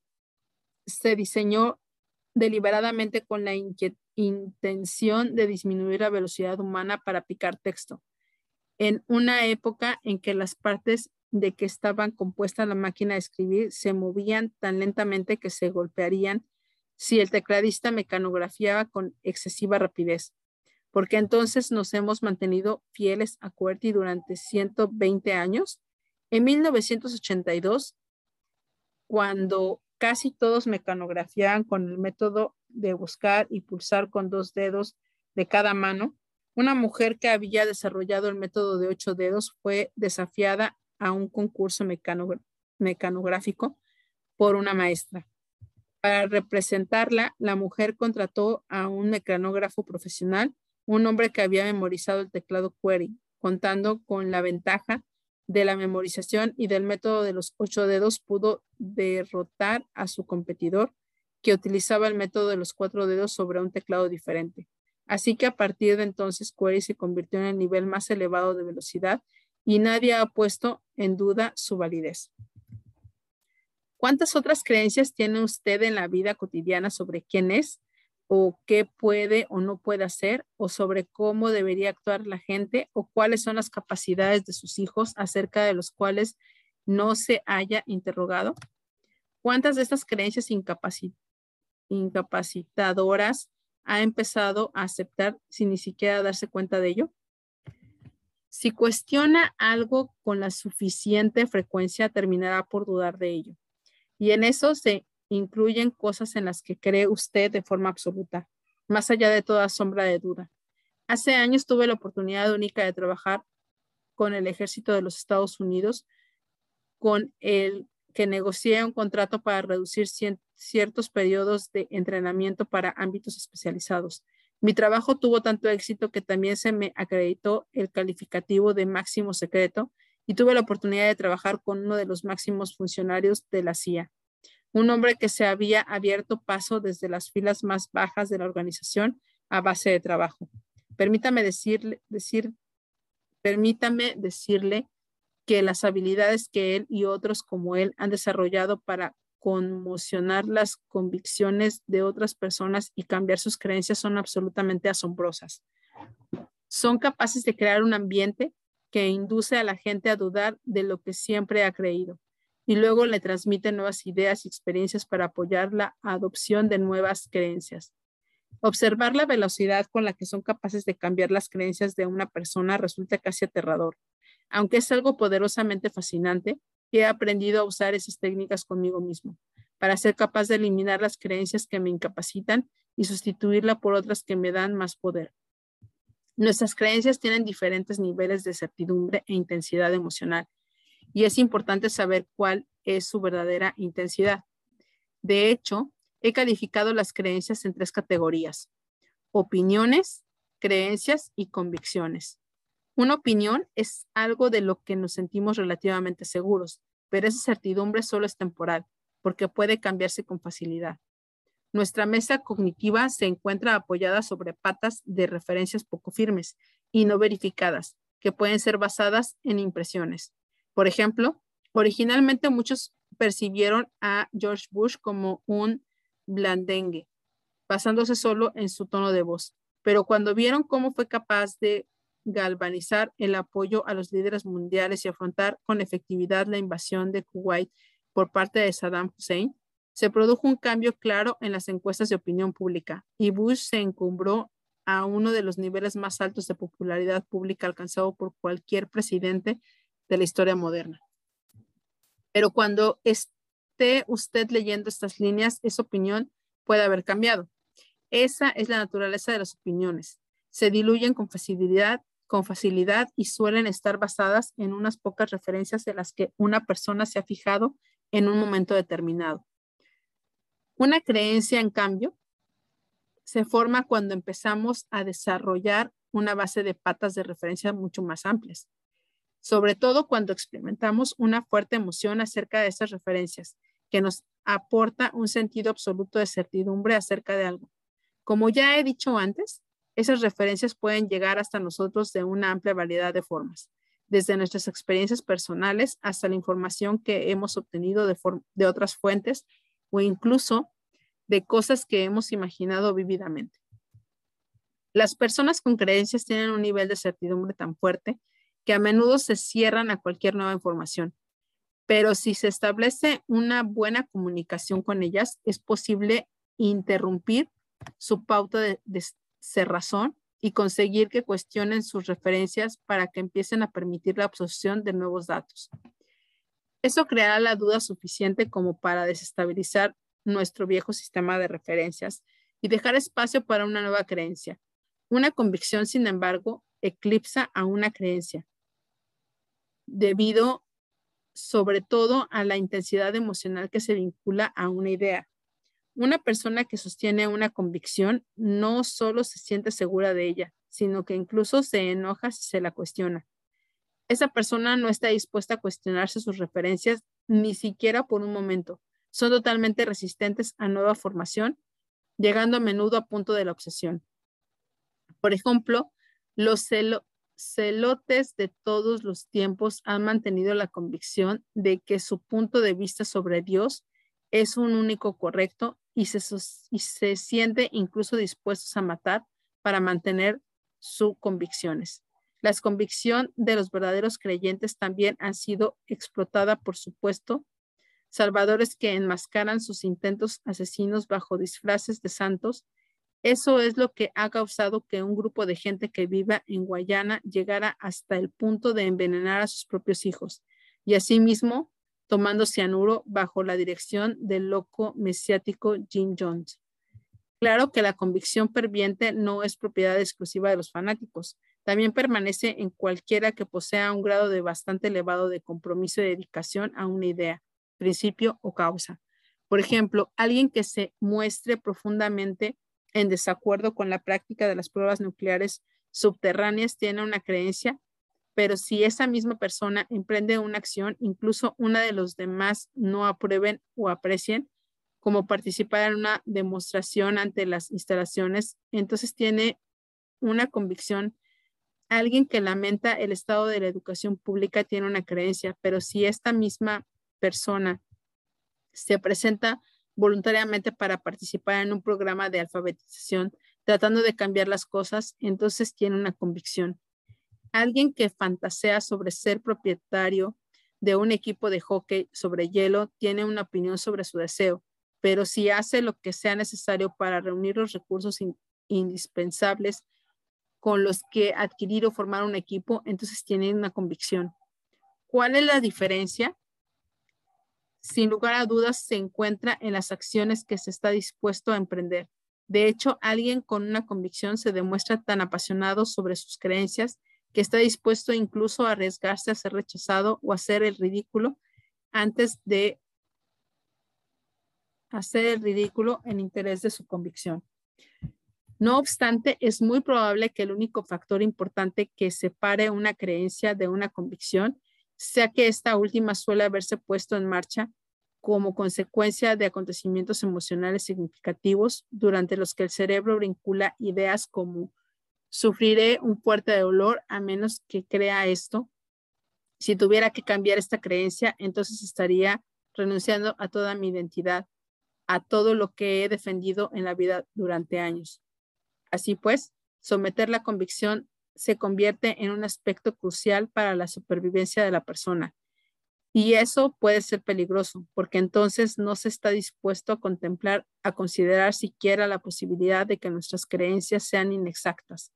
se diseñó deliberadamente con la intención de disminuir la velocidad humana para picar texto. En una época en que las partes de que estaban compuestas la máquina de escribir se movían tan lentamente que se golpearían si el tecladista mecanografiaba con excesiva rapidez porque entonces nos hemos mantenido fieles a QWERTY durante 120 años. En 1982, cuando casi todos mecanografiaban con el método de buscar y pulsar con dos dedos de cada mano, una mujer que había desarrollado el método de ocho dedos fue desafiada a un concurso mecanográfico por una maestra. Para representarla, la mujer contrató a un mecanógrafo profesional un hombre que había memorizado el teclado query, contando con la ventaja de la memorización y del método de los ocho dedos, pudo derrotar a su competidor que utilizaba el método de los cuatro dedos sobre un teclado diferente. Así que a partir de entonces Query se convirtió en el nivel más elevado de velocidad y nadie ha puesto en duda su validez. ¿Cuántas otras creencias tiene usted en la vida cotidiana sobre quién es o qué puede o no puede hacer o sobre cómo debería actuar la gente o cuáles son las capacidades de sus hijos acerca de los cuales no se haya interrogado? ¿Cuántas de estas creencias incapacitadoras ha empezado a aceptar sin ni siquiera darse cuenta de ello? Si cuestiona algo con la suficiente frecuencia, terminará por dudar de ello. Y en eso se incluyen cosas en las que cree usted de forma absoluta, más allá de toda sombra de duda. Hace años tuve la oportunidad única de trabajar con el ejército de los Estados Unidos, con el que negocié un contrato para reducir ciertos periodos de entrenamiento para ámbitos especializados. Mi trabajo tuvo tanto éxito que también se me acreditó el calificativo de máximo secreto y tuve la oportunidad de trabajar con uno de los máximos funcionarios de la CIA, un hombre que se había abierto paso desde las filas más bajas de la organización a base de trabajo. Permítame decirle, decir, permítame decirle que las habilidades que él y otros como él han desarrollado para conmocionar las convicciones de otras personas y cambiar sus creencias son absolutamente asombrosas. Son capaces de crear un ambiente que induce a la gente a dudar de lo que siempre ha creído y luego le transmiten nuevas ideas y experiencias para apoyar la adopción de nuevas creencias. Observar la velocidad con la que son capaces de cambiar las creencias de una persona resulta casi aterrador. Aunque es algo poderosamente fascinante, he aprendido a usar esas técnicas conmigo mismo para ser capaz de eliminar las creencias que me incapacitan y sustituirla por otras que me dan más poder. Nuestras creencias tienen diferentes niveles de certidumbre e intensidad emocional y es importante saber cuál es su verdadera intensidad. De hecho, he calificado las creencias en tres categorías, opiniones, creencias y convicciones. Una opinión es algo de lo que nos sentimos relativamente seguros, pero esa certidumbre solo es temporal, porque puede cambiarse con facilidad. Nuestra mesa cognitiva se encuentra apoyada sobre patas de referencias poco firmes y no verificadas, que pueden ser basadas en impresiones. Por ejemplo, originalmente muchos percibieron a George Bush como un blandengue, basándose solo en su tono de voz. Pero cuando vieron cómo fue capaz de galvanizar el apoyo a los líderes mundiales y afrontar con efectividad la invasión de Kuwait por parte de Saddam Hussein, se produjo un cambio claro en las encuestas de opinión pública y Bush se encumbró a uno de los niveles más altos de popularidad pública alcanzado por cualquier presidente de la historia moderna. Pero cuando esté usted leyendo estas líneas, esa opinión puede haber cambiado. Esa es la naturaleza de las opiniones. Se diluyen con facilidad con facilidad y suelen estar basadas en unas pocas referencias de las que una persona se ha fijado en un momento determinado. Una creencia, en cambio, se forma cuando empezamos a desarrollar una base de patas de referencia mucho más amplias, sobre todo cuando experimentamos una fuerte emoción acerca de esas referencias, que nos aporta un sentido absoluto de certidumbre acerca de algo. Como ya he dicho antes, esas referencias pueden llegar hasta nosotros de una amplia variedad de formas, desde nuestras experiencias personales hasta la información que hemos obtenido de, otras fuentes o incluso de cosas que hemos imaginado vívidamente. Las personas con creencias tienen un nivel de certidumbre tan fuerte que a menudo se cierran a cualquier nueva información. Pero si se establece una buena comunicación con ellas, es posible interrumpir su pauta de, ser razón y conseguir que cuestionen sus referencias para que empiecen a permitir la absorción de nuevos datos. Eso creará la duda suficiente como para desestabilizar nuestro viejo sistema de referencias y dejar espacio para una nueva creencia. Una convicción, sin embargo, eclipsa a una creencia, debido sobre todo a la intensidad emocional que se vincula a una idea. Una persona que sostiene una convicción no solo se siente segura de ella, sino que incluso se enoja si se la cuestiona. Esa persona no está dispuesta a cuestionarse sus referencias ni siquiera por un momento. Son totalmente resistentes a nueva formación, llegando a menudo a punto de la obsesión. Por ejemplo, los, celotes de todos los tiempos han mantenido la convicción de que su punto de vista sobre Dios es un único correcto y se, y siente incluso dispuestos a matar para mantener sus convicciones. La convicción de los verdaderos creyentes también han sido explotada, por supuesto, salvadores que enmascaran sus intentos asesinos bajo disfraces de santos. Eso es lo que ha causado que un grupo de gente que viva en Guayana llegara hasta el punto de envenenar a sus propios hijos y asimismo tomando cianuro bajo la dirección del loco mesiático Jim Jones. Claro que la convicción ferviente no es propiedad exclusiva de los fanáticos. También permanece en cualquiera que posea un grado de bastante elevado de compromiso y dedicación a una idea, principio o causa. Por ejemplo, alguien que se muestre profundamente en desacuerdo con la práctica de las pruebas nucleares subterráneas tiene una creencia, pero si esa misma persona emprende una acción, incluso una de los demás no aprueben o aprecien, como participar en una demostración ante las instalaciones, entonces tiene una convicción. Alguien que lamenta el estado de la educación pública tiene una creencia, pero si esta misma persona se presenta voluntariamente para participar en un programa de alfabetización, tratando de cambiar las cosas, entonces tiene una convicción. Alguien que fantasea sobre ser propietario de un equipo de hockey sobre hielo tiene una opinión sobre su deseo, pero si hace lo que sea necesario para reunir los recursos indispensables con los que adquirir o formar un equipo, entonces tiene una convicción. ¿Cuál es la diferencia? sin lugar a dudas, se encuentra en las acciones que se está dispuesto a emprender. De hecho, alguien con una convicción se demuestra tan apasionado sobre sus creencias que está dispuesto incluso a arriesgarse a ser rechazado o a hacer el ridículo antes de hacer el ridículo en interés de su convicción. No obstante, es muy probable que el único factor importante que separe una creencia de una convicción sea que esta última suele haberse puesto en marcha como consecuencia de acontecimientos emocionales significativos durante los que el cerebro vincula ideas como sufriré un fuerte dolor a menos que crea esto. Si tuviera que cambiar esta creencia, entonces estaría renunciando a toda mi identidad, a todo lo que he defendido en la vida durante años. Así pues, someter la convicción se convierte en un aspecto crucial para la supervivencia de la persona. Y eso puede ser peligroso, porque entonces no se está dispuesto a contemplar, a considerar siquiera la posibilidad de que nuestras creencias sean inexactas.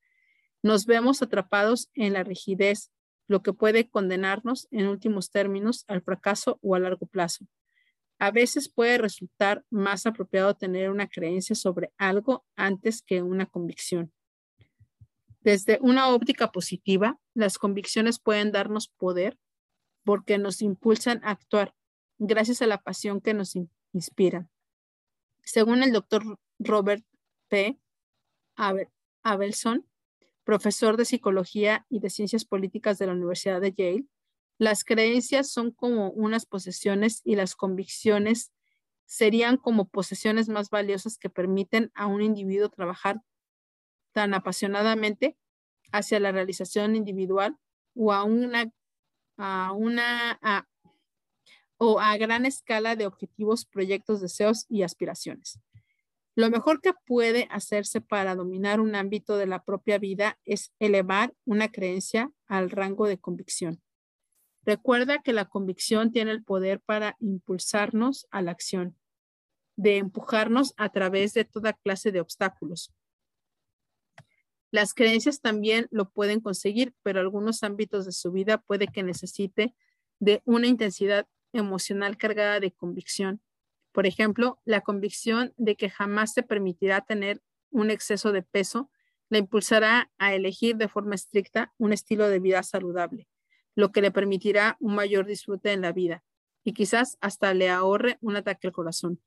Nos vemos atrapados en la rigidez, lo que puede condenarnos, en últimos términos, al fracaso o a largo plazo. A veces puede resultar más apropiado tener una creencia sobre algo antes que una convicción. Desde una óptica positiva, las convicciones pueden darnos poder porque nos impulsan a actuar gracias a la pasión que nos inspira. Según el doctor Robert P. Abelson, profesor de psicología y de ciencias políticas de la Universidad de Yale, las creencias son como unas posesiones y las convicciones serían como posesiones más valiosas que permiten a un individuo trabajar tan apasionadamente hacia la realización individual o a una, a una o a gran escala de objetivos, proyectos, deseos y aspiraciones. Lo mejor que puede hacerse para dominar un ámbito de la propia vida es elevar una creencia al rango de convicción. Recuerda que la convicción tiene el poder para impulsarnos a la acción, de empujarnos a través de toda clase de obstáculos, las creencias también lo pueden conseguir, pero algunos ámbitos de su vida puede que necesite de una intensidad emocional cargada de convicción. Por ejemplo, la convicción de que jamás se permitirá tener un exceso de peso la impulsará a elegir de forma estricta un estilo de vida saludable, lo que le permitirá un mayor disfrute en la vida y quizás hasta le ahorre un ataque al corazón.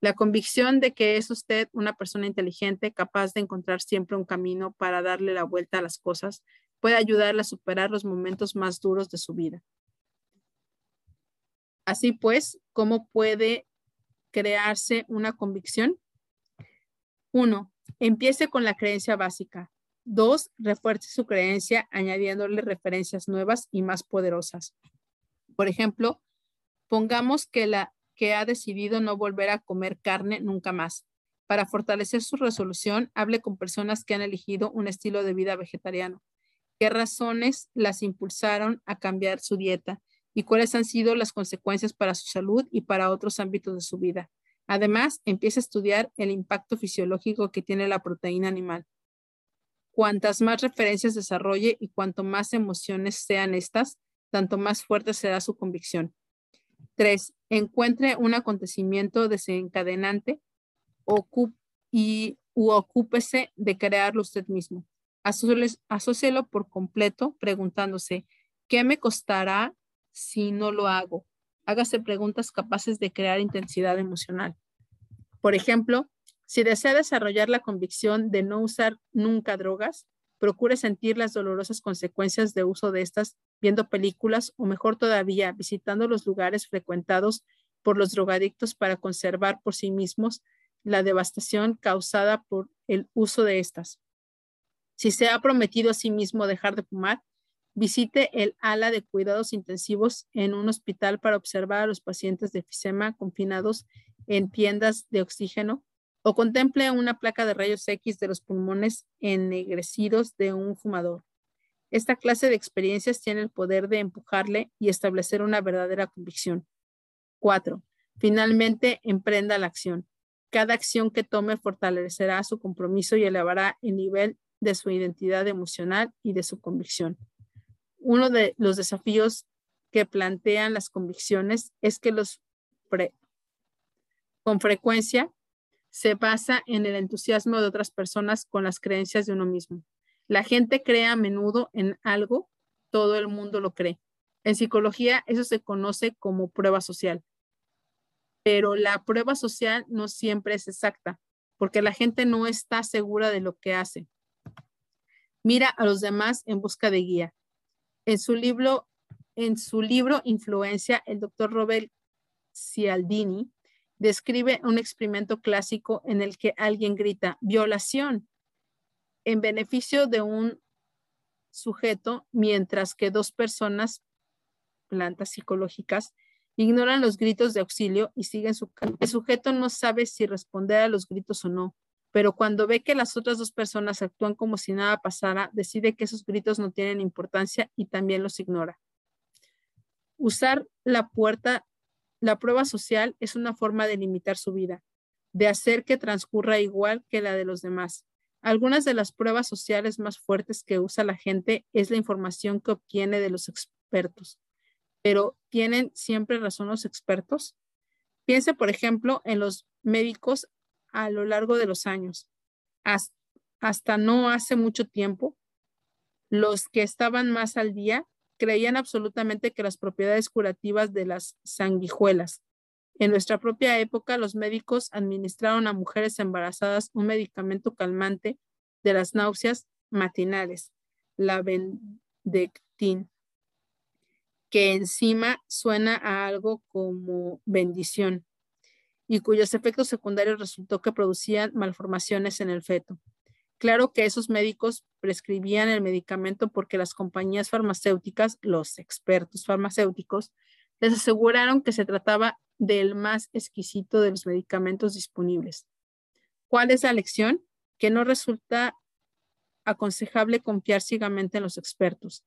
La convicción de que es usted una persona inteligente, capaz de encontrar siempre un camino para darle la vuelta a las cosas, puede ayudarle a superar los momentos más duros de su vida. Así pues, ¿cómo puede crearse una convicción? Uno, empiece con la creencia básica. Dos, refuerce su creencia añadiéndole referencias nuevas y más poderosas. Por ejemplo, pongamos que la que ha decidido no volver a comer carne nunca más. Para fortalecer su resolución, hable con personas que han elegido un estilo de vida vegetariano. ¿Qué razones las impulsaron a cambiar su dieta? ¿Y cuáles han sido las consecuencias para su salud y para otros ámbitos de su vida? Además, empieza a estudiar el impacto fisiológico que tiene la proteína animal. Cuantas más referencias desarrolle y cuanto más emociones sean estas, tanto más fuerte será su convicción. Tres, encuentre un acontecimiento desencadenante y u ocúpese de crearlo usted mismo. Asocielo por completo preguntándose, ¿qué me costará si no lo hago? Hágase preguntas capaces de crear intensidad emocional. Por ejemplo, si desea desarrollar la convicción de no usar nunca drogas, procure sentir las dolorosas consecuencias de uso de estas viendo películas o mejor todavía visitando los lugares frecuentados por los drogadictos para conservar por sí mismos la devastación causada por el uso de estas. Si se ha prometido a sí mismo dejar de fumar, visite el ala de cuidados intensivos en un hospital para observar a los pacientes de efisema confinados en tiendas de oxígeno o contemple una placa de rayos X de los pulmones ennegrecidos de un fumador. Esta clase de experiencias tiene el poder de empujarle y establecer una verdadera convicción. Cuatro, finalmente, emprenda la acción. Cada acción que tome fortalecerá su compromiso y elevará el nivel de su identidad emocional y de su convicción. Uno de los desafíos que plantean las convicciones es que los con frecuencia se basa en el entusiasmo de otras personas con las creencias de uno mismo. La gente cree a menudo en algo, todo el mundo lo cree. En psicología eso se conoce como prueba social. Pero la prueba social no siempre es exacta, porque la gente no está segura de lo que hace. Mira a los demás en busca de guía. En su libro, en su libro Influencia, el doctor Robert Cialdini describe un experimento clásico en el que alguien grita violación en beneficio de un sujeto, mientras que dos personas, plantas psicológicas, ignoran los gritos de auxilio y siguen su. El sujeto no sabe si responder a los gritos o no, pero cuando ve que las otras dos personas actúan como si nada pasara, decide que esos gritos no tienen importancia y también los ignora. Usar la puerta, la prueba social es una forma de limitar su vida, de hacer que transcurra igual que la de los demás. Algunas de las pruebas sociales más fuertes que usa la gente es la información que obtiene de los expertos. Pero ¿tienen siempre razón los expertos? Piense, por ejemplo, en los médicos a lo largo de los años. Hasta, no hace mucho tiempo, los que estaban más al día creían absolutamente que las propiedades curativas de las sanguijuelas. En nuestra propia época, los médicos administraron a mujeres embarazadas un medicamento calmante de las náuseas matinales, la Bendectin, que encima suena a algo como bendición y cuyos efectos secundarios resultó que producían malformaciones en el feto. Claro que esos médicos prescribían el medicamento porque las compañías farmacéuticas, los expertos farmacéuticos, les aseguraron que se trataba del más exquisito de los medicamentos disponibles. ¿Cuál es la lección? Que no resulta aconsejable confiar ciegamente en los expertos.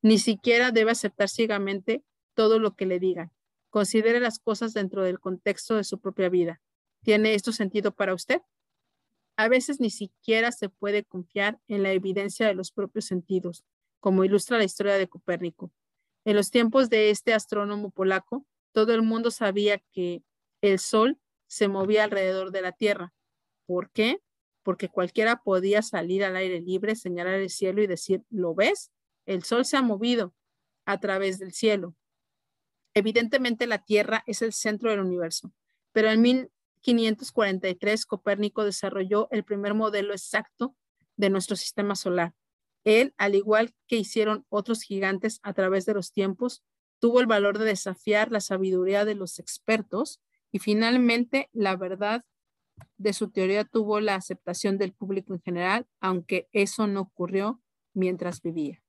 Ni siquiera debe aceptar ciegamente todo lo que le digan. Considere las cosas dentro del contexto de su propia vida. ¿Tiene esto sentido para usted? A veces ni siquiera se puede confiar en la evidencia de los propios sentidos, como ilustra la historia de Copérnico. En los tiempos de este astrónomo polaco, todo el mundo sabía que el Sol se movía alrededor de la Tierra. ¿Por qué? Porque cualquiera podía salir al aire libre, señalar el cielo y decir, ¿lo ves? El Sol se ha movido a través del cielo. Evidentemente la Tierra es el centro del universo, pero en 1543 Copérnico desarrolló el primer modelo exacto de nuestro sistema solar. Él, al igual que hicieron otros gigantes a través de los tiempos, tuvo el valor de desafiar la sabiduría de los expertos y finalmente la verdad de su teoría tuvo la aceptación del público en general, aunque eso no ocurrió mientras vivía.